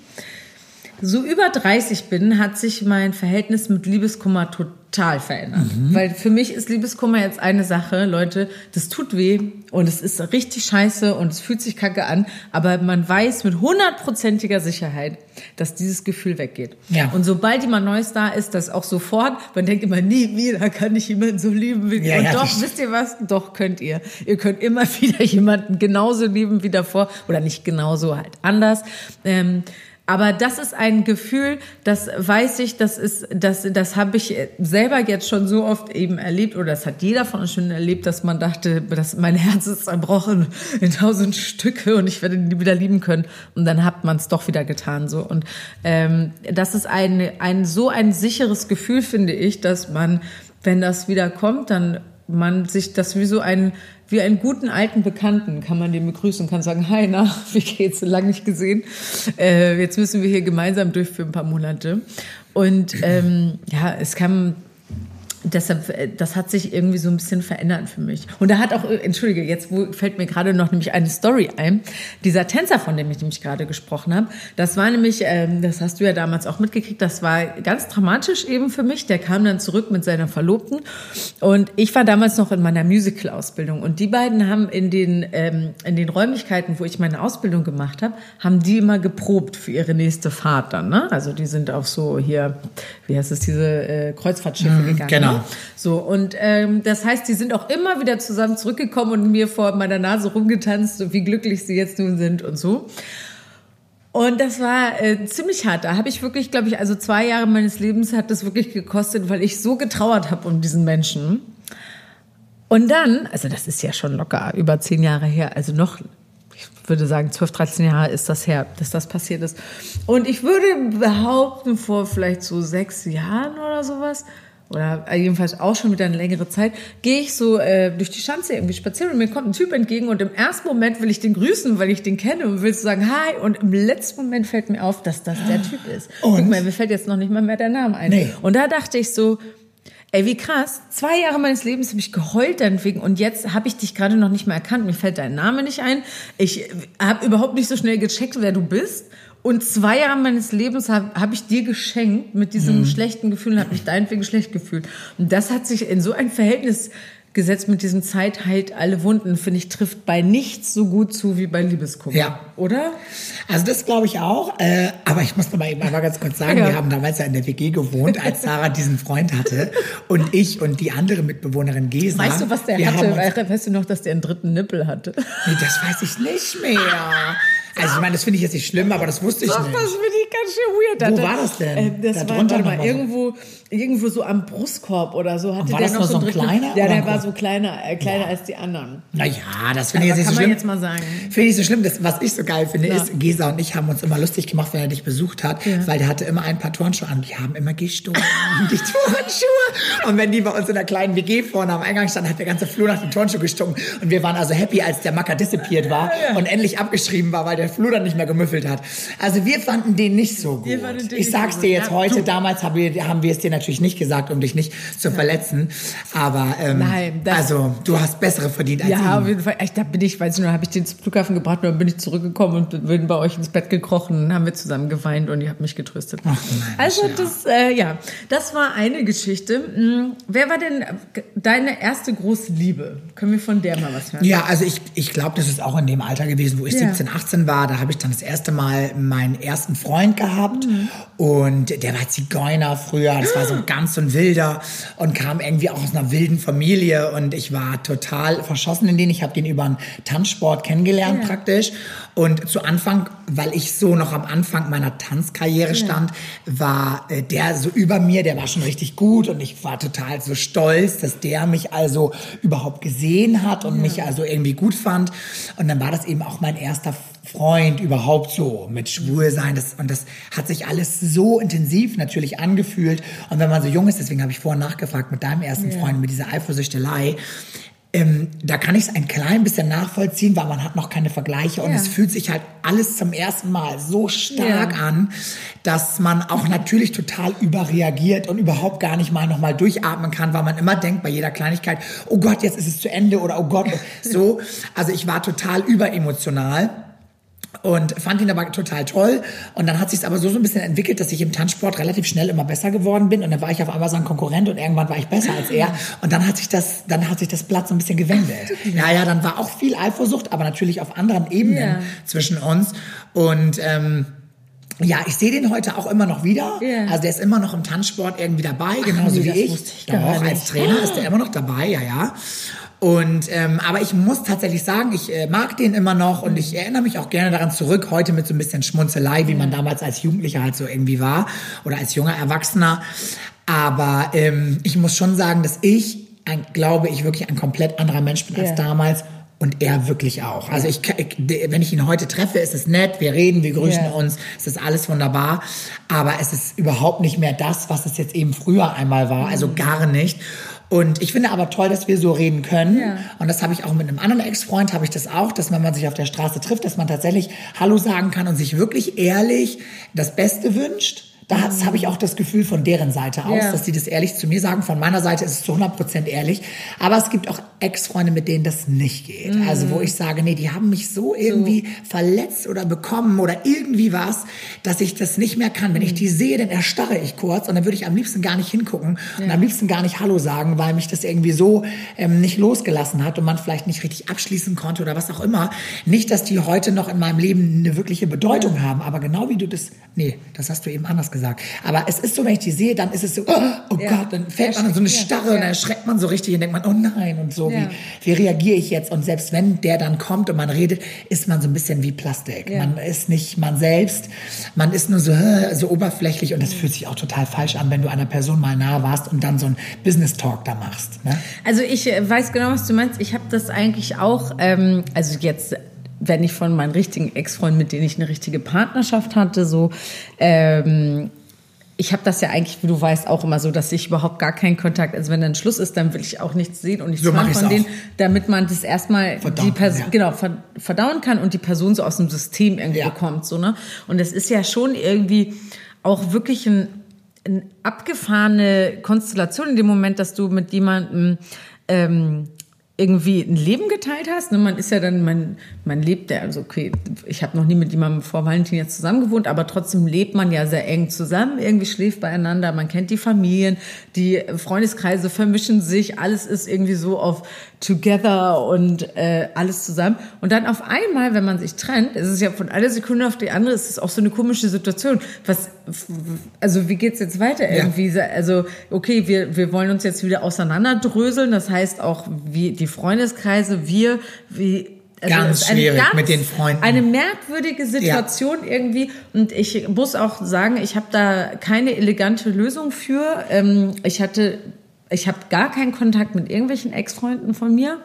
so über 30 bin, hat sich mein Verhältnis mit Liebeskummer total verändert. Mhm. Weil für mich ist Liebeskummer jetzt eine Sache, Leute, das tut weh und es ist richtig scheiße und es fühlt sich kacke an, aber man weiß mit hundertprozentiger Sicherheit, dass dieses Gefühl weggeht. Ja. Und sobald jemand Neues da ist, das auch sofort, man denkt immer, nie wieder kann ich jemanden so lieben wie ja, und ja, doch, wisst ihr was? Doch könnt ihr. Ihr könnt immer wieder jemanden genauso lieben wie davor oder nicht genauso, halt anders. Ähm, aber das ist ein Gefühl, das weiß ich, das ist, das, das habe ich selber jetzt schon so oft eben erlebt, oder das hat jeder von uns schon erlebt, dass man dachte, dass mein Herz ist zerbrochen in tausend Stücke und ich werde ihn wieder lieben können. Und dann hat man es doch wieder getan, so. Und ähm, das ist ein, ein so ein sicheres Gefühl, finde ich, dass man, wenn das wieder kommt, dann man sich das wie so ein wie einen guten alten Bekannten kann man den begrüßen, kann sagen, hi, na, wie geht's? Lang nicht gesehen. Äh, jetzt müssen wir hier gemeinsam durch für ein paar Monate. Und ähm, ja, es kam deshalb, äh, das hat sich irgendwie so ein bisschen verändert für mich. Und da hat auch, äh, entschuldige, jetzt fällt mir gerade noch nämlich eine Story ein. Dieser Tänzer, von dem ich nämlich gerade gesprochen habe, das war nämlich, ähm, das hast du ja damals auch mitgekriegt, das war ganz dramatisch eben für mich. Der kam dann zurück mit seiner Verlobten und ich war damals noch in meiner Musical-Ausbildung und die beiden haben in den, ähm, in den Räumlichkeiten, wo ich meine Ausbildung gemacht habe, haben die immer geprobt für ihre nächste Fahrt dann. Ne? Also die sind auch so hier, wie heißt es, diese äh, Kreuzfahrtschiffe mhm, gegangen. Genau. So, und ähm, das heißt, die sind auch immer wieder zusammen zurückgekommen und mir vor meiner Nase rumgetanzt, wie glücklich sie jetzt nun sind und so. Und das war äh, ziemlich hart. Da habe ich wirklich, glaube ich, also zwei Jahre meines Lebens hat das wirklich gekostet, weil ich so getrauert habe um diesen Menschen. Und dann, also das ist ja schon locker über zehn Jahre her, also noch, ich würde sagen, 12, 13 Jahre ist das her, dass das passiert ist. Und ich würde behaupten, vor vielleicht so sechs Jahren oder sowas, oder jedenfalls auch schon wieder eine längere Zeit, gehe ich so äh, durch die Schanze irgendwie spazieren und mir kommt ein Typ entgegen und im ersten Moment will ich den grüßen, weil ich den kenne und will so sagen Hi und im letzten Moment fällt mir auf, dass das der Typ ist. Und? Guck mal, mir fällt jetzt noch nicht mal mehr der Name ein. Nee. Und da dachte ich so, Ey, wie krass. Zwei Jahre meines Lebens habe ich geheult deswegen und jetzt habe ich dich gerade noch nicht mehr erkannt. Mir fällt dein Name nicht ein. Ich habe überhaupt nicht so schnell gecheckt, wer du bist. Und zwei Jahre meines Lebens habe hab ich dir geschenkt mit diesem mhm. schlechten Gefühl und habe mich deinetwegen schlecht gefühlt. Und das hat sich in so ein Verhältnis gesetzt mit diesem Zeit heilt alle Wunden, finde ich, trifft bei nichts so gut zu wie bei Liebeskummer. Ja. Oder? Also das glaube ich auch. Äh, aber ich muss noch mal eben einmal ganz kurz sagen, ja. wir haben damals ja in der WG gewohnt, als Sarah diesen Freund hatte. Und ich und die andere Mitbewohnerin Gesa. Weißt du, was der hatte? Weißt du noch, dass der einen dritten Nippel hatte? Nee, das weiß ich nicht mehr. Also ich meine, das finde ich jetzt nicht schlimm, aber das wusste ich Doch, nicht. Das finde ich ganz schön weird. Wo war das denn? Äh, das da war warte mal, irgendwo, irgendwo so am Brustkorb oder so. Hatte war der das noch so ein kleiner? Ja, der war so kleiner, äh, kleiner ja. als die anderen. Naja, das finde ich jetzt nicht so schlimm. kann man jetzt mal sagen. Finde ich so schlimm. Das, was ich so geil finde, ja. ist, Gesa und ich haben uns immer lustig gemacht, wenn er dich besucht hat, ja. weil der hatte immer ein paar Turnschuhe an. Die haben immer gestohlen, die Turnschuhe. Und wenn die bei uns in der kleinen WG vorne am Eingang standen, hat der ganze Flur nach den Turnschuhen gestunken. Und wir waren also happy, als der Macker dissipiert war und endlich abgeschrieben war, weil der der Flur dann nicht mehr gemüffelt hat. Also wir fanden den nicht so gut. Ich sag's dir jetzt heute, damals haben wir, haben wir es dir natürlich nicht gesagt, um dich nicht zu verletzen. Aber ähm, Nein, also du hast bessere verdient als Ja, auf ihn. jeden Fall. Ich, da bin ich, weiß ich nur, habe ich den zum Flughafen gebracht und dann bin ich zurückgekommen und bin bei euch ins Bett gekrochen. Dann haben wir zusammen geweint und ihr habt mich getröstet. Ach, also ja. das, äh, ja, das war eine Geschichte. Hm, Wer war denn deine erste große Liebe? Können wir von der mal was hören? Ja, also ich, ich glaube, das ist auch in dem Alter gewesen, wo ich Ja. 17, 18 war. Da habe ich dann das erste Mal meinen ersten Freund gehabt. Mhm. Und der war Zigeuner früher. Das war so ein ganz so ein wilder und kam irgendwie auch aus einer wilden Familie. Und ich war total verschossen in den. Ich habe den über einen Tanzsport kennengelernt Ja. praktisch. Und zu Anfang, weil ich so noch am Anfang meiner Tanzkarriere stand, war äh, der so über mir, der war schon richtig gut und ich war total so stolz, dass der mich also überhaupt gesehen hat und mich also irgendwie gut fand. Und dann war das eben auch mein erster Freund überhaupt so mit Schwulsein. Das, und das hat sich alles so intensiv natürlich angefühlt. Und wenn man so jung ist, deswegen habe ich vorhin nachgefragt mit deinem ersten Freund, mit dieser Eifersüchtelei, ähm, da kann ich es ein klein bisschen nachvollziehen, weil man hat noch keine Vergleiche und Ja. es fühlt sich halt alles zum ersten Mal so stark Ja. an, dass man auch natürlich total überreagiert und überhaupt gar nicht mal nochmal durchatmen kann, weil man immer denkt bei jeder Kleinigkeit, oh Gott, jetzt ist es zu Ende oder oh Gott, so. Also ich war total überemotional und fand ihn aber total toll. Und dann hat sich aber so, so ein bisschen entwickelt, dass ich im Tanzsport relativ schnell immer besser geworden bin. Und dann war ich auf einmal sein Konkurrent und irgendwann war ich besser als er. Und dann hat sich das, dann hat sich das Blatt so ein bisschen gewendet. Ja, ja, dann war auch viel Eifersucht, aber natürlich auf anderen Ebenen Ja. zwischen uns. Und ähm, ja, ich sehe den heute auch immer noch wieder. Ja. Also der ist immer noch im Tanzsport irgendwie dabei, genauso nee, wie ich. ich Doch, als Trainer ist der immer noch dabei, ja, ja. Und ähm, aber ich muss tatsächlich sagen, ich äh, mag den immer noch und ich erinnere mich auch gerne daran zurück, heute mit so ein bisschen Schmunzelei, wie man damals als Jugendlicher halt so irgendwie war oder als junger Erwachsener. Aber ähm, ich muss schon sagen, dass ich, ein, glaube ich, wirklich ein komplett anderer Mensch bin Ja. als damals. Und er wirklich auch. Also ich, ich, wenn ich ihn heute treffe, ist es nett, wir reden, wir grüßen Ja. uns, es ist alles wunderbar. Aber es ist überhaupt nicht mehr das, was es jetzt eben früher einmal war. Also Mhm. gar nicht. Und ich finde aber toll, dass wir so reden können. Ja. Und das habe ich auch mit einem anderen Ex-Freund, habe ich das auch, dass wenn man sich auf der Straße trifft, dass man tatsächlich Hallo sagen kann und sich wirklich ehrlich das Beste wünscht. Da hat- habe ich auch das Gefühl von deren Seite aus, Ja. dass sie das ehrlich zu mir sagen. Von meiner Seite ist es zu 100% ehrlich. Aber es gibt auch Ex-Freunde, mit denen das nicht geht. Mhm. Also wo ich sage, nee, die haben mich so irgendwie verletzt oder bekommen oder irgendwie was, dass ich das nicht mehr kann. Wenn Mhm. ich die sehe, dann erstarre ich kurz und dann würde ich am liebsten gar nicht hingucken und am liebsten gar nicht Hallo sagen, weil mich das irgendwie so ähm, nicht losgelassen hat und man vielleicht nicht richtig abschließen konnte oder was auch immer. Nicht, dass die heute noch in meinem Leben eine wirkliche Bedeutung haben, aber genau wie du das, nee, das hast du eben anders gesagt. Aber es ist so, wenn ich die sehe, dann ist es so, oh, oh Ja. Gott, dann fällt man in so eine Ja. Starre und dann erschreckt man so richtig und denkt man, oh nein und so, Ja. wie, wie reagiere ich jetzt? Und selbst wenn der dann kommt und man redet, ist man so ein bisschen wie Plastik. Ja. Man ist nicht man selbst, man ist nur so, so oberflächlich und das fühlt sich auch total falsch an, wenn du einer Person mal nahe warst und dann so ein Business-Talk da machst. Ne? Also ich äh, weiß genau, was du meinst. Ich habe das eigentlich auch, ähm, also jetzt, wenn ich von meinen richtigen Ex-Freunden, mit denen ich eine richtige Partnerschaft hatte, so, ähm, ich habe das ja eigentlich, wie du weißt, auch immer so, dass ich überhaupt gar keinen Kontakt, also wenn dann Schluss ist, dann will ich auch nichts sehen und nichts So hören von denen, auch. damit man das erstmal Verdauen die Person, kann, ja. genau, ver verdauen kann und die Person so aus dem System irgendwie Ja. bekommt, so, ne? Und es ist ja schon irgendwie auch wirklich ein, eine abgefahrene Konstellation in dem Moment, dass du mit jemandem ähm, irgendwie ein Leben geteilt hast. Ne? Man ist ja dann, man, man lebt ja, also okay, ich habe noch nie mit jemandem vor Valentin jetzt zusammen gewohnt, aber trotzdem lebt man ja sehr eng zusammen, irgendwie schläft beieinander, man kennt die Familien, die Freundeskreise vermischen sich, alles ist irgendwie so auf together und äh, alles zusammen. Und dann auf einmal, wenn man sich trennt, ist es ja von einer Sekunde auf die andere, ist es auch so eine komische Situation. Was, also wie geht's jetzt weiter Ja. irgendwie? Also okay, wir, wir wollen uns jetzt wieder auseinanderdröseln. Das heißt auch, wie die Freundeskreise, wir, wie also Ganz schwierig mit den Freunden. Eine merkwürdige Situation irgendwie. Und ich muss auch sagen, ich habe da keine elegante Lösung für. Ähm, ich hatte, ich habe gar keinen Kontakt mit irgendwelchen Ex-Freunden von mir.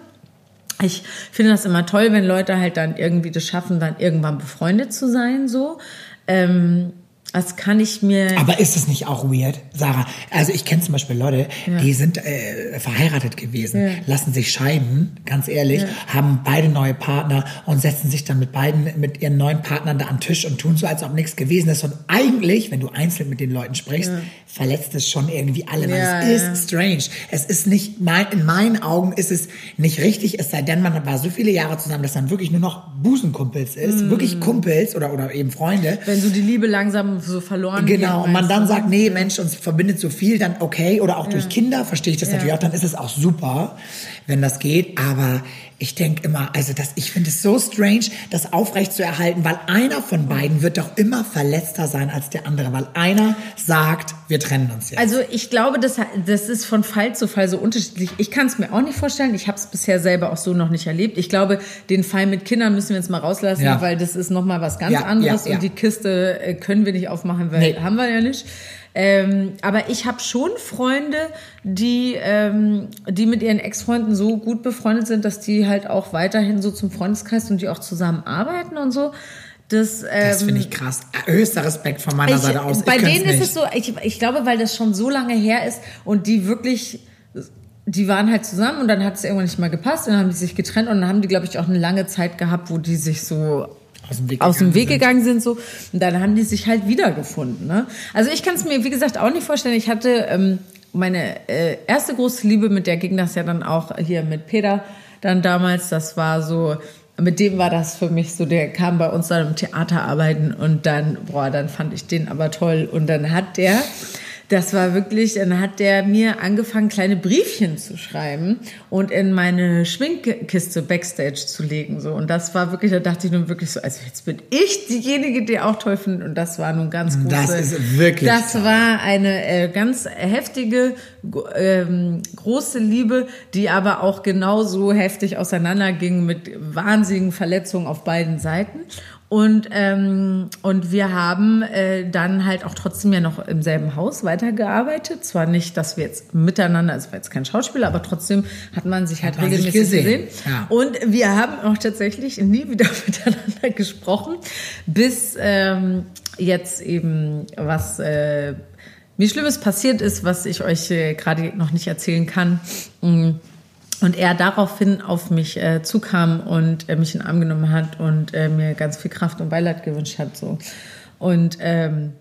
Ich finde das immer toll, wenn Leute halt dann irgendwie das schaffen, dann irgendwann befreundet zu sein, so. Ähm, das kann ich mir. Aber ist es nicht auch weird, Sarah? Also ich kenne zum Beispiel Leute, ja. die sind äh, verheiratet gewesen, ja. lassen sich scheiden, ganz ehrlich, ja. haben beide neue Partner und setzen sich dann mit beiden, mit ihren neuen Partnern da am Tisch und tun so, als ob nichts gewesen ist. Und eigentlich, wenn du einzeln mit den Leuten sprichst, verletzt es schon irgendwie alle. Weil es ist strange. Es ist nicht, in meinen Augen ist es nicht richtig, es sei denn, man war so viele Jahre zusammen, dass dann wirklich nur noch Busenkumpels ist, mm. wirklich Kumpels oder, oder eben Freunde. Wenn so die Liebe langsam so verloren Genau, und man dann sagt, nee, Mensch, uns verbindet so viel, dann okay. Oder auch ja. durch Kinder verstehe ich das ja. natürlich auch, dann ist es auch super, wenn das geht. Aber ich denke immer, also das, ich finde es so strange, das aufrecht zu erhalten, weil einer von beiden wird doch immer verletzter sein als der andere, weil einer sagt, wir trennen uns jetzt. Also ich glaube, das, das ist von Fall zu Fall so unterschiedlich. Ich kann es mir auch nicht vorstellen. Ich habe es bisher selber auch so noch nicht erlebt. Ich glaube, den Fall mit Kindern müssen wir jetzt mal rauslassen, ja. weil das ist nochmal was ganz ja, anderes ja, und die Kiste äh, können wir nicht aufmachen, weil nee. haben wir ja nicht. Ähm, aber ich habe schon Freunde, die, ähm, die mit ihren Ex-Freunden so gut befreundet sind, dass die halt auch weiterhin so zum Freundeskreis und die auch zusammen arbeiten und so. Das, ähm, das finde ich krass. Höchster Respekt von meiner ich, Seite aus. Bei denen ist es so, ich, ich glaube, weil das schon so lange her ist und die wirklich die waren halt zusammen und dann hat es irgendwann nicht mal gepasst und dann haben die sich getrennt und dann haben die, glaube ich, auch eine lange Zeit gehabt, wo die sich so aus dem Weg, aus dem Weg gegangen sind so und dann haben die sich halt wiedergefunden. Ne? Also ich kann es mir wie gesagt auch nicht vorstellen. Ich hatte ähm, meine äh, erste große Liebe, mit der ging das ja dann auch hier mit Peter dann damals. Das war so mit dem war das für mich so, der kam bei uns dann im Theater arbeiten und dann, boah, dann fand ich den aber toll. Und dann hat der das war wirklich, dann hat der mir angefangen, kleine Briefchen zu schreiben und in meine Schminkkiste Backstage zu legen. So. Und das war wirklich, da dachte ich nun wirklich so, also jetzt bin ich diejenige, die auch toll findet. Und das war nun ganz große. Das ist wirklich. Das toll. war eine äh, ganz heftige, ähm, große Liebe, die aber auch genauso heftig auseinanderging mit wahnsinnigen Verletzungen auf beiden Seiten. Und, ähm, und wir haben äh, dann halt auch trotzdem ja noch im selben Haus weitergearbeitet. Zwar nicht, dass wir jetzt miteinander, also war jetzt kein Schauspieler, aber trotzdem hat man sich halt hat regelmäßig gesehen. gesehen. Ja. Und wir haben auch tatsächlich nie wieder miteinander gesprochen, bis ähm, jetzt eben was äh, mir Schlimmes passiert ist, was ich euch äh, gerade noch nicht erzählen kann. Mhm und er daraufhin auf mich äh, zukam und äh, mich in den Arm genommen hat und äh, mir ganz viel Kraft und Beileid gewünscht hat. So. Und ähm,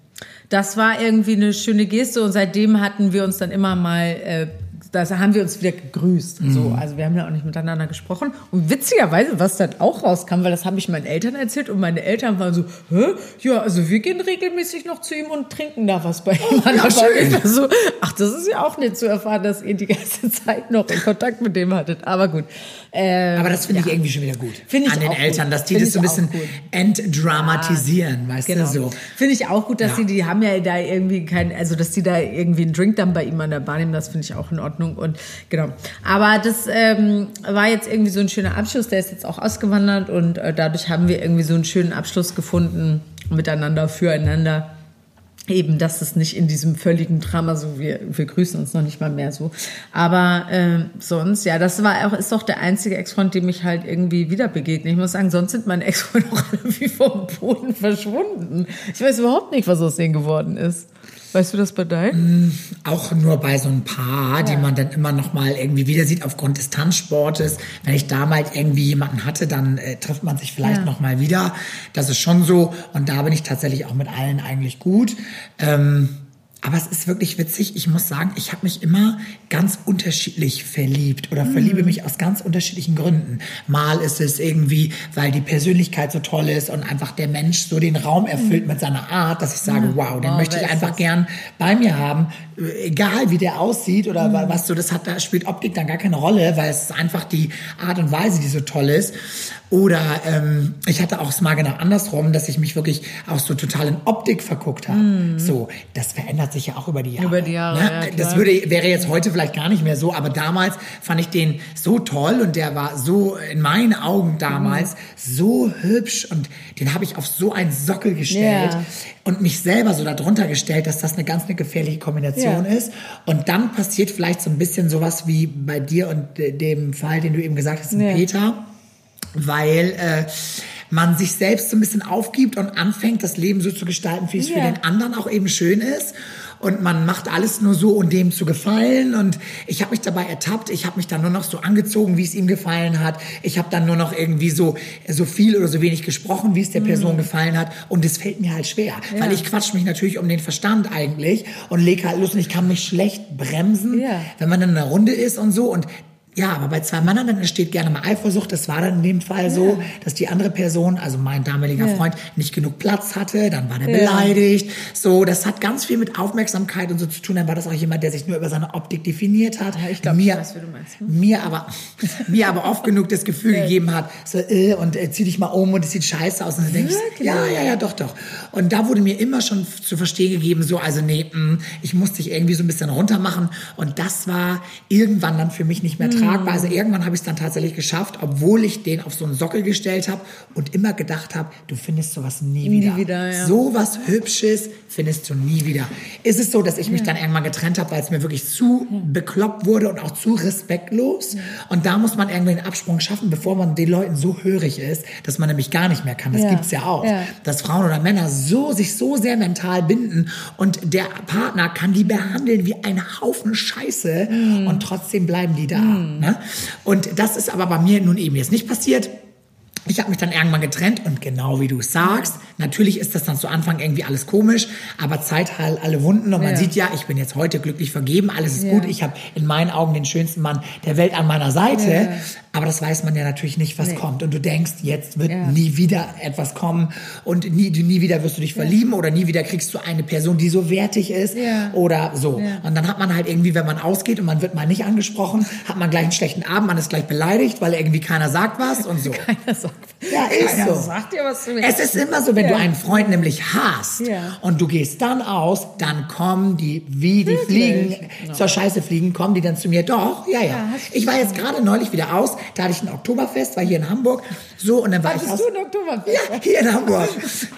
das war irgendwie eine schöne Geste und seitdem hatten wir uns dann immer mal äh, da haben wir uns wieder gegrüßt. Mhm. So, also wir haben ja auch nicht miteinander gesprochen. Und witzigerweise, was dann auch rauskam, weil das habe ich meinen Eltern erzählt und meine Eltern waren so, Hä? ja, also wir gehen regelmäßig noch zu ihm und trinken da was bei ihm. Oh, ja, schön. So, ach, das ist ja auch nicht zu erfahren, dass ihr die ganze Zeit noch in Kontakt mit dem hattet. Aber gut. Ähm, Aber das finde ja. ich irgendwie schon wieder gut. Finde ich An den auch Eltern, gut. dass die Find das so ein bisschen entdramatisieren, ja, weißt genau. du so. Finde ich auch gut, dass sie, die haben ja da irgendwie kein, also dass die da irgendwie einen Drink dann bei ihm an der Bar nehmen, das finde ich auch in Ordnung. Und genau. Aber das ähm, war jetzt irgendwie so ein schöner Abschluss, der ist jetzt auch ausgewandert und äh, dadurch haben wir irgendwie so einen schönen Abschluss gefunden miteinander, füreinander eben, dass es nicht in diesem völligen Drama so, wir, wir grüßen uns noch nicht mal mehr so. Aber äh, sonst, ja, das war auch, ist doch der einzige Ex-Freund, dem ich halt irgendwie wieder begegne. Ich muss sagen, sonst sind meine Ex-Freunde auch alle wie vom Boden verschwunden. Ich weiß überhaupt nicht, was aus denen geworden ist. Weißt du das bei deinen? Mm, auch nur bei so ein paar, ja. die man dann immer noch mal irgendwie wieder sieht aufgrund des Tanzsportes. Wenn ich damals irgendwie jemanden hatte, dann äh, trifft man sich vielleicht ja. noch mal wieder. Das ist schon so. Und da bin ich tatsächlich auch mit allen eigentlich gut. Ähm, aber es ist wirklich witzig. Ich muss sagen, ich habe mich immer ganz unterschiedlich verliebt oder mhm. verliebe mich aus ganz unterschiedlichen Gründen. Mal ist es irgendwie, weil die Persönlichkeit so toll ist und einfach der Mensch so den Raum erfüllt mhm. mit seiner Art, dass ich sage, wow, den oh, möchte ich einfach gern bei mir haben. Egal wie der aussieht oder mhm. was so, das hat, da spielt Optik dann gar keine Rolle, weil es ist einfach die Art und Weise, die so toll ist. Oder ähm, ich hatte auch es mal genau andersrum, dass ich mich wirklich auch so total in Optik verguckt habe. Mm. So, das verändert sich ja auch über die Jahre. Über die Jahre. Ne? Ja, das würde, wäre jetzt heute vielleicht gar nicht mehr so, aber damals fand ich den so toll und der war so in meinen Augen damals mm. so hübsch und den habe ich auf so einen Sockel gestellt yeah. und mich selber so darunter gestellt, dass das eine ganz eine gefährliche Kombination yeah. ist. Und dann passiert vielleicht so ein bisschen sowas wie bei dir und dem Fall, den du eben gesagt hast, yeah. Peter weil äh, man sich selbst so ein bisschen aufgibt und anfängt, das Leben so zu gestalten, wie es Ja. für den anderen auch eben schön ist. Und man macht alles nur so, um dem zu gefallen. Und ich habe mich dabei ertappt. Ich habe mich dann nur noch so angezogen, wie es ihm gefallen hat. Ich habe dann nur noch irgendwie so so viel oder so wenig gesprochen, wie es der Person gefallen hat. Und es fällt mir halt schwer, weil ich quatsch mich natürlich um den Verstand eigentlich und leg halt los und ich kann mich schlecht bremsen, Ja. wenn man dann in einer Runde ist und so. Und ja, aber bei zwei Männern, dann entsteht gerne mal Eifersucht. Das war dann in dem Fall so, dass die andere Person, also mein damaliger Ja. Freund, nicht genug Platz hatte. Dann war der Ja. beleidigt. So, das hat ganz viel mit Aufmerksamkeit und so zu tun. Dann war das auch jemand, der sich nur über seine Optik definiert hat. Ich glaub, ich mir, weiß, meinst, ne? mir aber, mir aber oft genug das Gefühl gegeben hat, so, äh, und äh, zieh dich mal um und es sieht scheiße aus. Und du denkst, ja, ja, ja, doch, doch. Und da wurde mir immer schon zu verstehen gegeben, so, also nee, mh, ich musste dich irgendwie so ein bisschen runter machen. Und das war irgendwann dann für mich nicht mehr tragbar. Also irgendwann habe ich es dann tatsächlich geschafft, obwohl ich den auf so einen Sockel gestellt habe und immer gedacht habe, du findest sowas nie Nie wieder. wieder, ja. So was Hübsches findest du nie wieder. Ist es so, dass ich mich dann irgendwann getrennt habe, weil es mir wirklich zu bekloppt wurde und auch zu respektlos. Und da muss man irgendwie einen Absprung schaffen, bevor man den Leuten so hörig ist, dass man nämlich gar nicht mehr kann. Das Ja. gibt's ja auch. Ja. Dass Frauen oder Männer so, sich so sehr mental binden und der Partner kann die behandeln wie ein Haufen Scheiße Mhm. und trotzdem bleiben die da. Ne? Und das ist aber bei mir nun eben jetzt nicht passiert. Ich habe mich dann irgendwann getrennt und genau wie du sagst, natürlich ist das dann zu Anfang irgendwie alles komisch, aber Zeit heilt alle Wunden und man Ja. sieht ja, ich bin jetzt heute glücklich vergeben, alles ist Ja. gut, ich habe in meinen Augen den schönsten Mann der Welt an meiner Seite, Ja. aber das weiß man ja natürlich nicht, was Nee. kommt und du denkst, jetzt wird nie wieder etwas kommen und nie, nie wieder wirst du dich verlieben oder nie wieder kriegst du eine Person, die so wertig ist oder so. Und dann hat man halt irgendwie, wenn man ausgeht und man wird mal nicht angesprochen, hat man gleich einen schlechten Abend, man ist gleich beleidigt, weil irgendwie keiner sagt was und so. Keiner sagt, Ja, ist keiner so. sagt dir was zu mir. Es ist immer so, wenn Ja. du einen Freund nämlich hast Ja. und du gehst dann aus, dann kommen die, wie die Wirklich? fliegen, Genau. zur Scheiße fliegen, kommen die dann zu mir. Doch, ja, ja. du ich war jetzt gerade neulich wieder aus, da hatte ich ein Oktoberfest, war hier in Hamburg. So, und dann war ich Hattest aus. du ein Oktoberfest? Ja, hier in Hamburg.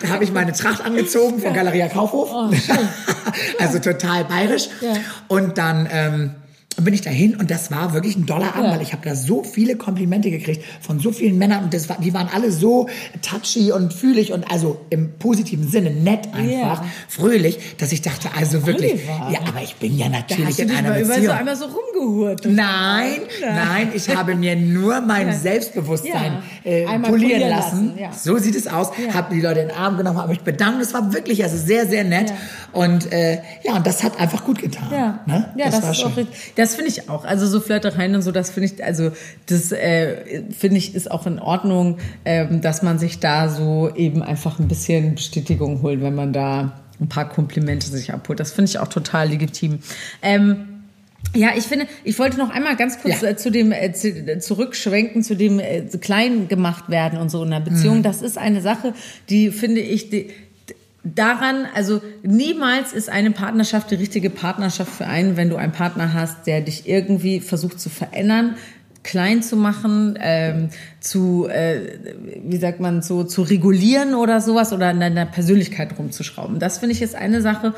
Da habe ich meine Tracht angezogen von Galeria Kaufhof. also total bayerisch. Oh, Ja. Und dann ähm, bin ich dahin und das war wirklich ein doller Abend, Ja. weil ich habe da so viele Komplimente gekriegt von so vielen Männern und das war, die waren alle so touchy und fühlig und also im positiven Sinne nett einfach, Ja. fröhlich, dass ich dachte, also wirklich, Oliver. ja, aber ich bin ja Da natürlich du in einer mal überall so Beziehung. einmal so rumgehurt. Nein, Ja. nein, ich habe mir nur mein Selbstbewusstsein Ja. äh, polieren, polieren lassen. lassen, ja. So sieht es aus. Ja. Habe die Leute in den Arm genommen, habe mich bedankt. Es war wirklich also sehr, sehr nett. Und äh, ja, und das hat einfach gut getan. Ja, ne? ja, das, war ist auch schön. richtig. Das finde ich auch. Also so Flirtereien und so, das finde ich, also das äh, finde ich ist auch in Ordnung, ähm, dass man sich da so eben einfach ein bisschen Bestätigung holt, wenn man da ein paar Komplimente sich abholt. Das finde ich auch total legitim. Ähm, ja, ich finde, ich wollte noch einmal ganz kurz Ja. äh, zu dem äh, zu, zurückschwenken, zu dem äh, klein gemacht werden und so in einer Beziehung. Mhm. Das ist eine Sache, die finde ich, die, daran, also niemals ist eine Partnerschaft die richtige Partnerschaft für einen, wenn du einen Partner hast, der dich irgendwie versucht zu verändern, klein zu machen, ähm, zu, äh, wie sagt man, so zu regulieren oder sowas oder an deiner Persönlichkeit rumzuschrauben. Das finde ich ist eine Sache,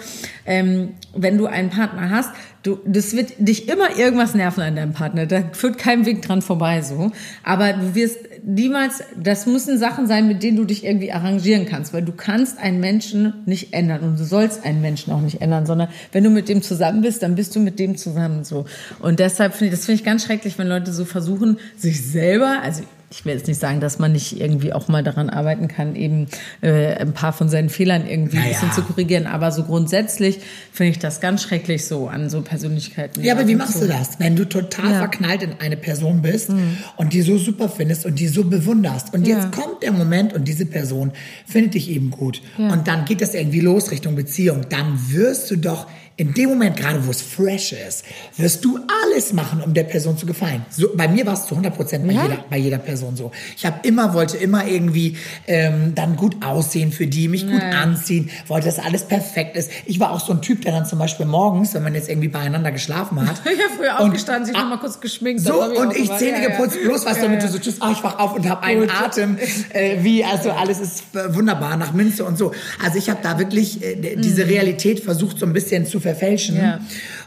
ähm, wenn du einen Partner hast, du, das wird dich immer irgendwas nerven an deinem Partner. Da führt kein Weg dran vorbei so. Aber du wirst niemals, das müssen Sachen sein, mit denen du dich irgendwie arrangieren kannst, weil du kannst einen Menschen nicht ändern und du sollst einen Menschen auch nicht ändern, sondern wenn du mit dem zusammen bist, dann bist du mit dem zusammen so. Und deshalb finde ich, das finde ich ganz schrecklich, wenn Leute so versuchen, sich selber, also ich will jetzt nicht sagen, dass man nicht irgendwie auch mal daran arbeiten kann, eben äh, ein paar von seinen Fehlern irgendwie ein Naja. bisschen zu korrigieren. Aber so grundsätzlich finde ich das ganz schrecklich so an so Persönlichkeiten. Ja, aber wie machst so. du das, wenn du total Ja. Mhm. verknallt in eine Person bist und die so super findest und die so bewunderst und Ja. jetzt kommt der Moment und diese Person findet dich eben gut und dann geht das irgendwie los Richtung Beziehung, dann wirst du doch in dem Moment, gerade wo es fresh ist, wirst du alles machen, um der Person zu gefallen. So, bei mir war es zu 100 Prozent bei, Ja. jeder, bei jeder Person so. Ich habe immer, wollte immer irgendwie ähm, dann gut aussehen für die, mich gut Ja. anziehen, wollte, dass alles perfekt ist. Ich war auch so ein Typ, der dann zum Beispiel morgens, wenn man jetzt irgendwie beieinander geschlafen hat. Ich habe früher aufgestanden, sich Ah, noch mal kurz geschminkt. So, und ich gemacht. Zähne Ja, ja. geputzt, bloß was, Ja, damit ja. du so tschüss, ah, ich wach auf und habe einen Gut. Atem, äh, wie, also alles ist wunderbar, nach Münze und so. Also ich habe da wirklich äh, diese Realität versucht so ein bisschen zu verfälschen. Ja.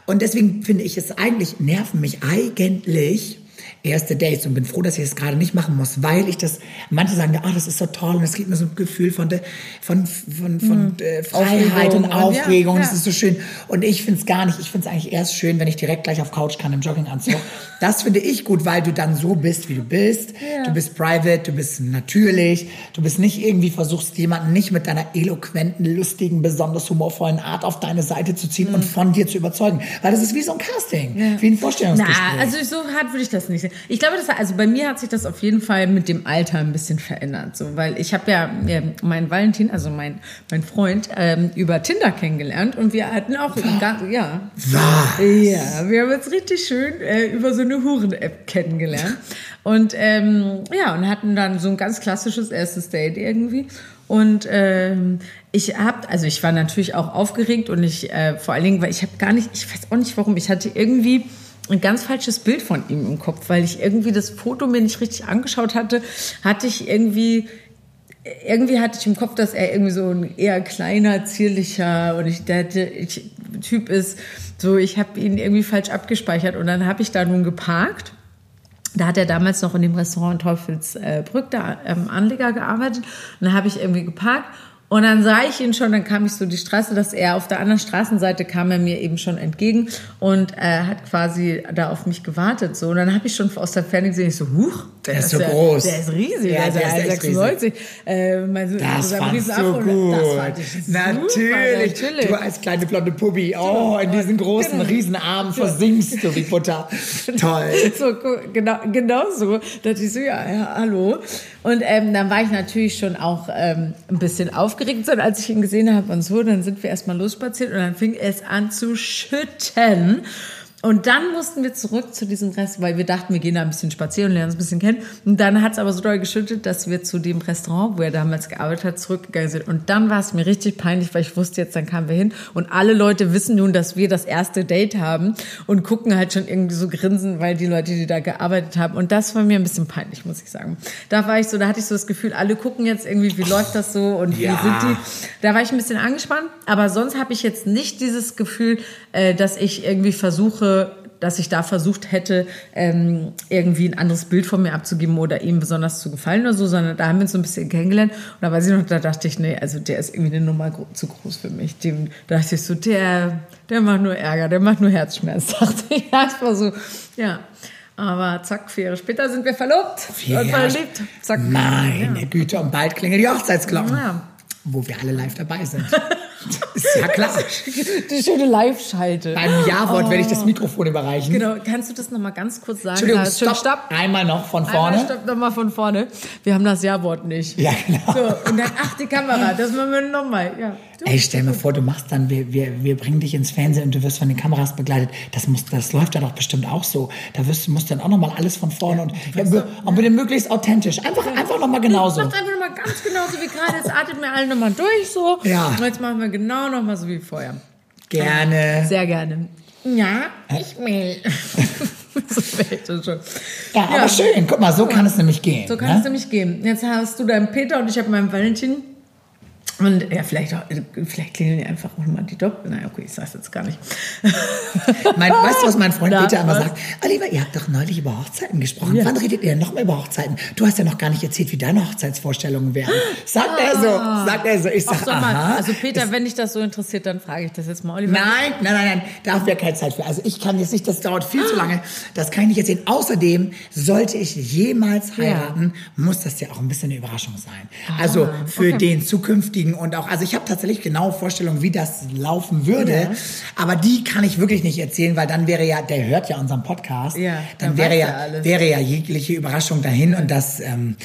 Und deswegen finde ich es eigentlich, nerven mich eigentlich erste Dates und bin froh, dass ich das gerade nicht machen muss, weil ich das, manche sagen, ah, das ist so toll und es gibt mir so ein Gefühl von, de, von, von, von mhm. äh, Freiheit Aufregung und Aufregung, und ja, ja. das ist so schön. Und ich finde es gar nicht, ich finde es eigentlich erst schön, wenn ich direkt gleich auf Couch kann im Jogginganzug. das finde ich gut, weil du dann so bist, wie du bist. Ja. Du bist private, du bist natürlich, du bist nicht irgendwie versuchst, jemanden nicht mit deiner eloquenten, lustigen, besonders humorvollen Art auf deine Seite zu ziehen mhm. und von dir zu überzeugen. Weil das ist wie so ein Casting, wie ein Vorstellungsgespräch. Na, also so hart würde ich das nicht sehen. Ich glaube, das, also bei mir hat sich das auf jeden Fall mit dem Alter ein bisschen verändert. So, weil ich habe ja, ja meinen Valentin, also mein, mein Freund, ähm, über Tinder kennengelernt und wir hatten auch, ganz, ja. Was? Ja, wir haben uns richtig schön äh, über so eine Huren-App kennengelernt. Und ähm, ja, und hatten dann so ein ganz klassisches erstes Date irgendwie. Und ähm, ich habe, also ich war natürlich auch aufgeregt und ich äh, vor allen Dingen, weil ich habe gar nicht, ich weiß auch nicht warum, ich hatte irgendwie ein ganz falsches Bild von ihm im Kopf, weil ich irgendwie das Foto mir nicht richtig angeschaut hatte, hatte ich irgendwie irgendwie hatte ich im Kopf, dass er irgendwie so ein eher kleiner, zierlicher und ich der ich, Typ ist. So, ich habe ihn irgendwie falsch abgespeichert und dann habe ich da nun geparkt. Da hat er damals noch in dem Restaurant Teufelsbrück, da ähm, Anleger gearbeitet. Und da habe ich irgendwie geparkt und dann sah ich ihn schon, dann kam ich so die Straße, dass er auf der anderen Straßenseite kam er mir eben schon entgegen und äh, hat quasi da auf mich gewartet. So. Und dann habe ich schon aus der Ferne gesehen, ich so, huch, der, ist so der, groß. Der ist riesig, ja, der, der ist 96. Äh, mein, das fandst du gut. Das fand ich natürlich. natürlich. Du als kleine blonde Puppi, oh, in diesen großen, genau. Riesenarmen versinkst du wie Butter. Toll. So, genau, genau so. Da dachte ich so, ja, ja hallo. Und ähm, dann war ich natürlich schon auch ähm, ein bisschen aufgeregt, sondern als ich ihn gesehen habe und so, dann sind wir erstmal losspaziert und dann fing es an zu schütten. Und dann mussten wir zurück zu diesem Rest, weil wir dachten, wir gehen da ein bisschen spazieren und lernen uns ein bisschen kennen. Und dann hat es aber so doll geschüttet, dass wir zu dem Restaurant, wo er damals gearbeitet hat, zurückgegangen sind. Und dann war es mir richtig peinlich, weil ich wusste jetzt, dann kamen wir hin. Und alle Leute wissen nun, dass wir das erste Date haben und gucken halt schon irgendwie so grinsen, weil die Leute, die da gearbeitet haben. Und das war mir ein bisschen peinlich, muss ich sagen. Da war ich so, da hatte ich so das Gefühl, alle gucken jetzt irgendwie, wie läuft das so und ja. wie sind die. Da war ich ein bisschen angespannt. Aber sonst habe ich jetzt nicht dieses Gefühl, äh, dass ich irgendwie versuche, dass ich da versucht hätte, ähm, irgendwie ein anderes Bild von mir abzugeben oder ihm besonders zu gefallen oder so, sondern da haben wir uns so ein bisschen kennengelernt. Und da weiß ich noch, da dachte ich, nee, also der ist irgendwie eine Nummer zu groß für mich. Dem da dachte ich so, der, der macht nur Ärger, der macht nur Herzschmerz, dachte ich. War so, ja. Aber zack, vier Jahre später sind wir verlobt vier und verliebt. Zack. Meine ja. Güte, und bald klingeln die Hochzeitsglocken. Ja. Wo wir alle live dabei sind. Ist ja klar. Die schöne Live-Schalte. Beim Ja-Wort oh. werde ich das oh. Mikrofon überreichen. Genau, kannst du das nochmal ganz kurz sagen? Entschuldigung, stopp. stopp. Einmal noch von vorne. Einmal stopp nochmal von vorne. Wir haben das Ja-Wort nicht. Ja, genau. So, und dann, ach, die Kamera, das machen wir nochmal. Ja. Ey, stell mir vor, du machst dann, wir, wir, wir bringen dich ins Fernsehen und du wirst von den Kameras begleitet. Das, muss, das läuft ja doch bestimmt auch so. Da wirst, musst du dann auch nochmal alles von vorne und, ja, und bitte möglichst authentisch. Einfach, ja. einfach nochmal genauso. Mach einfach nochmal ganz genauso wie gerade. Jetzt atmet mir alle nochmal durch so. Ja. Und jetzt machen wir genau nochmal so wie vorher. Gerne. Sehr gerne. Ja, ich will. ja, aber ja. schön. Guck mal, so kann es nämlich gehen. So kann ne? es nämlich gehen. Jetzt hast du deinen Peter und ich habe meinen Valentin. Und ja, vielleicht, vielleicht klingeln die einfach auch mal die Doppel. Naja, okay, ich sag's jetzt gar nicht. mein, weißt du, was mein Freund Peter immer sagt? Oliver, ihr habt doch neulich über Hochzeiten gesprochen. Ja. Wann redet ihr denn noch mal über Hochzeiten? Du hast ja noch gar nicht erzählt, wie deine Hochzeitsvorstellungen wären. Sagt ah. er so, sagt er so. Ich sag, Ach, aha. Also Peter, wenn dich das so interessiert, dann frage ich das jetzt mal, Oliver. Nein, nein, nein, nein, da haben wir keine Zeit für. Also ich kann jetzt nicht, das dauert viel zu lange. Das kann ich nicht erzählen. Außerdem, sollte ich jemals heiraten, ja. muss das ja auch ein bisschen eine Überraschung sein. Ah, also für okay. den zukünftigen Kollegen und auch, also ich habe tatsächlich genaue Vorstellungen, wie das laufen würde, ja. aber die kann ich wirklich nicht erzählen, weil dann wäre ja, der hört ja unseren Podcast, ja, dann, dann wäre ja, wäre ja jegliche Überraschung dahin. Und das, ähm,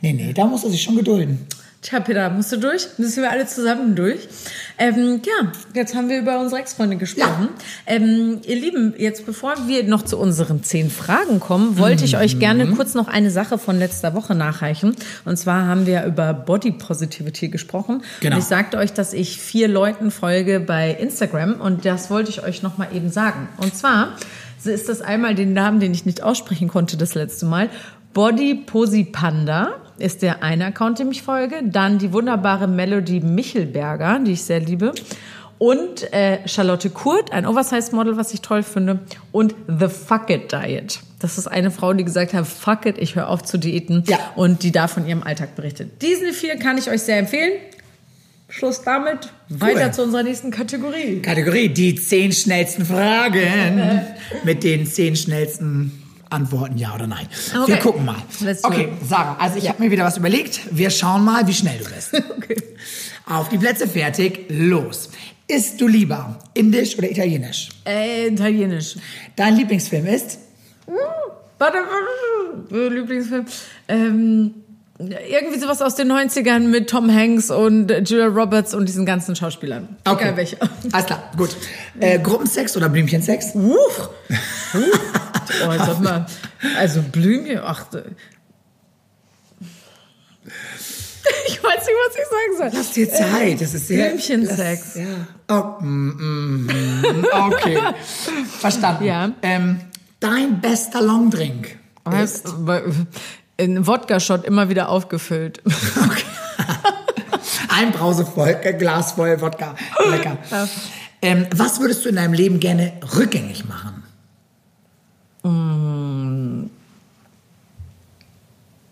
nee, nee, da muss er sich schon gedulden. Tja, Peter, musst du durch? Müssen wir alle zusammen durch? Ähm, ja, jetzt haben wir über unsere Ex-Freundin gesprochen. Ja. Ähm, ihr Lieben, jetzt bevor wir noch zu unseren zehn Fragen kommen, wollte ich euch gerne mhm. kurz noch eine Sache von letzter Woche nachreichen. Und zwar haben wir über Body Positivity gesprochen. Genau. Und ich sagte euch, dass ich vier Leuten folge bei Instagram und das wollte ich euch noch mal eben sagen. Und zwar ist das einmal den Namen, den ich nicht aussprechen konnte das letzte Mal. Body Posi Panda ist der eine Account, dem ich folge. Dann die wunderbare Melody Michelberger, die ich sehr liebe. Und äh, Charlotte Kurt, ein Oversize-Model, was ich toll finde. Und The Fuck It Diet. Das ist eine Frau, die gesagt hat, fuck it, ich höre auf zu diäten. Ja. Und die da von ihrem Alltag berichtet. Diese vier kann ich euch sehr empfehlen. Schluss damit. Weiter zu unserer nächsten Kategorie. Kategorie, die zehn schnellsten Fragen mit den zehn schnellsten Antworten, ja oder nein. Okay. Wir gucken mal. Okay. Sarah, also ich habe mir wieder was überlegt. Wir schauen mal, wie schnell du bist. Okay. Auf die Plätze fertig, los. Isst du lieber indisch oder italienisch? Äh, Italienisch. Dein Lieblingsfilm ist? Warte, warte, Lieblingsfilm. Ähm, irgendwie sowas aus den 90ern mit Tom Hanks und Julia Roberts und diesen ganzen Schauspielern. Egal welcher. Alles klar, gut. Äh, Gruppensex oder Blümchensex? Huch. Oh, jetzt sag mal. Also Blümchen, ach. Ich weiß nicht, was ich sagen soll. Lass dir Zeit, das ist sehr... Blümchensex. Das- Ja. Oh, mm, mm, mm, okay. Verstanden. Ja. Ähm, dein bester Longdrink ist? Ein Wodka-Shot immer wieder aufgefüllt. Ein Brause voll, Glas voll Wodka. Lecker. Ähm, was würdest du in deinem Leben gerne rückgängig machen?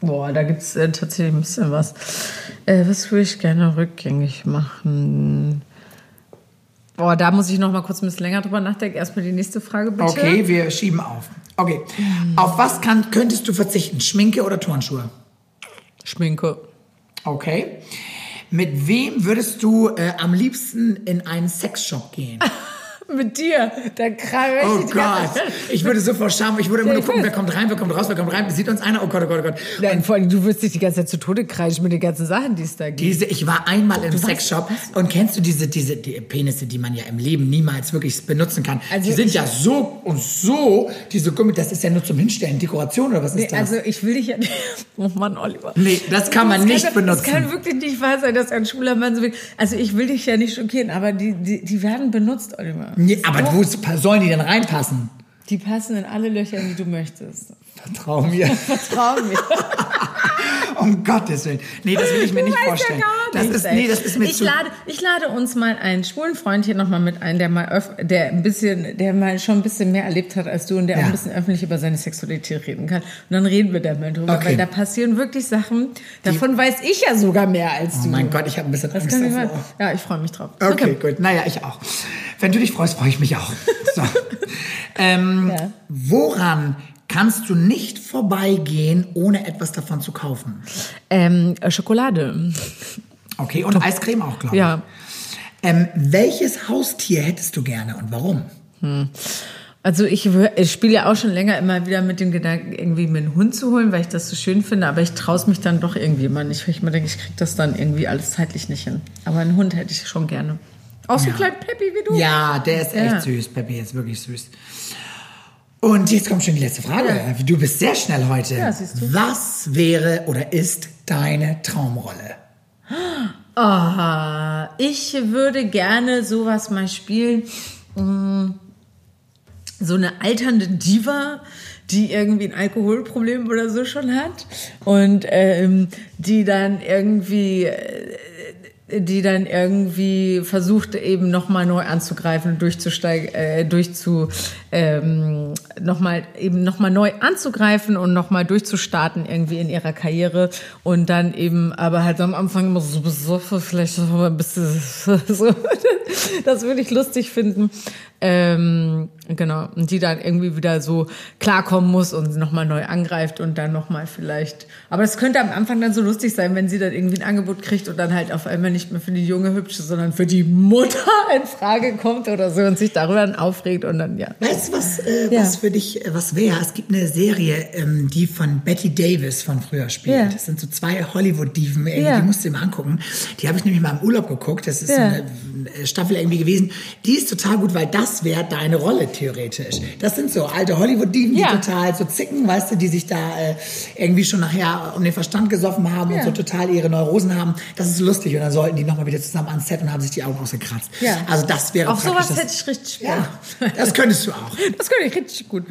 Boah, da gibt's äh, tatsächlich ein bisschen was. Äh, was würde ich gerne rückgängig machen? Boah, da muss ich noch mal kurz ein bisschen länger drüber nachdenken. Erstmal die nächste Frage, bitte. Okay, wir schieben auf. Okay. Auf was kann, könntest du verzichten? Schminke oder Turnschuhe? Schminke. Okay. Mit wem würdest du äh, am liebsten in einen Sexshop gehen? Mit dir. Da krall Oh Gott, ich würde so vor Scham, ich würde immer Ja, nur gucken, wer kommt rein, wer kommt raus, wer kommt rein, sieht uns einer, oh Gott, oh Gott, oh Gott. Nein, vor allem, du wirst dich die ganze Zeit zu Tode kreischen mit den ganzen Sachen, die es da gibt. Diese, ich war einmal im weißt- Sexshop und kennst du diese, diese die Penisse, die man ja im Leben niemals wirklich benutzen kann? Also die sind ja so und so, diese Gummi, das ist ja nur zum Hinstellen, Dekoration oder was ist Nee, das? also ich will dich ja nicht. Oh Mann, Oliver. Nee, das kann man Das nicht benutzen. Es kann wirklich nicht wahr sein, dass ein schwuler Mann so will. Also ich will dich ja nicht schockieren, aber die, die, die werden benutzt, Oliver. Nee, aber wo sollen die denn reinpassen? Die passen in alle Löcher, die du möchtest. Vertrau mir. Vertrau mir. um Gottes Willen. Nee, das will ich mir nicht Weiß vorstellen. Ja gar das ist, nee, das ist mir ich zu... lade, ich lade uns mal einen schwulen Freund hier nochmal mit ein, der mal öff, der ein bisschen, der mal schon ein bisschen mehr erlebt hat als du und der Ja. auch ein bisschen öffentlich über seine Sexualität reden kann. Und dann reden wir da mal drüber, Okay. weil da passieren wirklich Sachen, davon weiß ich ja sogar mehr als Oh du. mein Gott, ich habe ein bisschen Das Angst davor. ja, ich freue mich drauf. Okay, gut. Naja, ich auch. Wenn du dich freust, freue ich mich auch. So. ähm, Ja. Woran kannst du nicht vorbeigehen, ohne etwas davon zu kaufen? Ähm, äh, Schokolade. Okay, und Eiscreme auch, glaube ich. Ja. Ähm, welches Haustier hättest du gerne und warum? Also ich, ich spiele ja auch schon länger immer wieder mit dem Gedanken, irgendwie mir einen Hund zu holen, weil ich das so schön finde, aber ich traue es mich dann doch irgendwie immer nicht, weil ich mir denke, ich kriege das dann irgendwie alles zeitlich nicht hin. Aber einen Hund hätte ich schon gerne. Auch so klein Peppi wie du. Ja, der ist echt Ja. süß. Peppi ist wirklich süß. Und jetzt kommt schon die letzte Frage. Du bist sehr schnell heute. Ja, siehst du. Was wäre oder ist deine Traumrolle? Ah, ich würde gerne sowas mal spielen. So eine alternde Diva, die irgendwie ein Alkoholproblem oder so schon hat und ähm, die dann irgendwie äh, die dann irgendwie versucht eben nochmal neu anzugreifen und durchzusteigen, äh, durchzu, ähm, nochmal eben nochmal neu anzugreifen und nochmal durchzustarten irgendwie in ihrer Karriere und dann eben aber halt am Anfang immer so besoffen, vielleicht mal ein bisschen so. Das würde ich lustig finden. Ähm, genau. Und die dann irgendwie wieder so klarkommen muss und nochmal neu angreift und dann nochmal vielleicht. Aber es könnte am Anfang dann so lustig sein, wenn sie dann irgendwie ein Angebot kriegt und dann halt auf einmal nicht mehr für die junge Hübsche, sondern für die Mutter in Frage kommt oder so und sich darüber dann aufregt und dann, ja. Weißt du, was, äh, Ja. was für dich äh, was wäre? Es gibt eine Serie, ähm, die von Betty Davis von früher spielt. Ja. Das sind so zwei Hollywood-Diven, irgendwie, Ja. die musst du dir mal angucken. Die habe ich nämlich mal im Urlaub geguckt. Das ist Ja. eine äh, Staffel irgendwie gewesen. Die ist total gut, weil das wäre deine Rolle theoretisch. Das sind so alte Hollywood-Diven, die Ja. total so zicken, weißt du, die sich da äh, irgendwie schon nachher um den Verstand gesoffen haben und Ja. so total ihre Neurosen haben. Das ist lustig. Und dann sollten die nochmal wieder zusammen ans Set und haben sich die Augen ausgekratzt. Ja. Also das wäre Auf sowas das- hätte ich richtig Spaß. Ja, das könntest du auch. Das könnte ich richtig gut.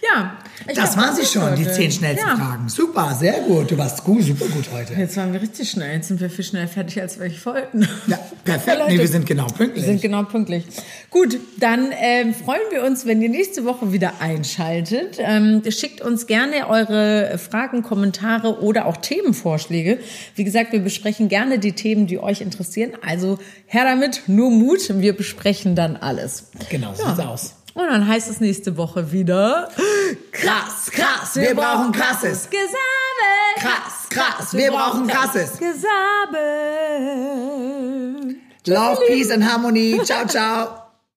Ja, Das glaub, waren sie schon, die zehn schnellsten. Fragen. Super, sehr gut. Du warst gut, super gut heute. Jetzt waren wir richtig schnell. Jetzt sind wir viel schneller fertig, als wir wollten. Ja, perfekt. Nee, wir sind genau pünktlich. Wir sind genau pünktlich. Gut, dann ähm, freuen wir uns, wenn ihr nächste Woche wieder einschaltet. Ähm, schickt uns gerne eure Fragen, Kommentare oder auch Themenvorschläge. Wie gesagt, wir besprechen gerne die Themen, die euch interessieren. Also her damit, nur Mut. Wir besprechen dann alles. Genau, so sieht's aus. Und dann heißt es nächste Woche wieder krass, krass, wir brauchen krasses. Gesabbel. Krass, krass, wir brauchen krasses. Gesabbel. Love, Peace and Harmony. Ciao, ciao.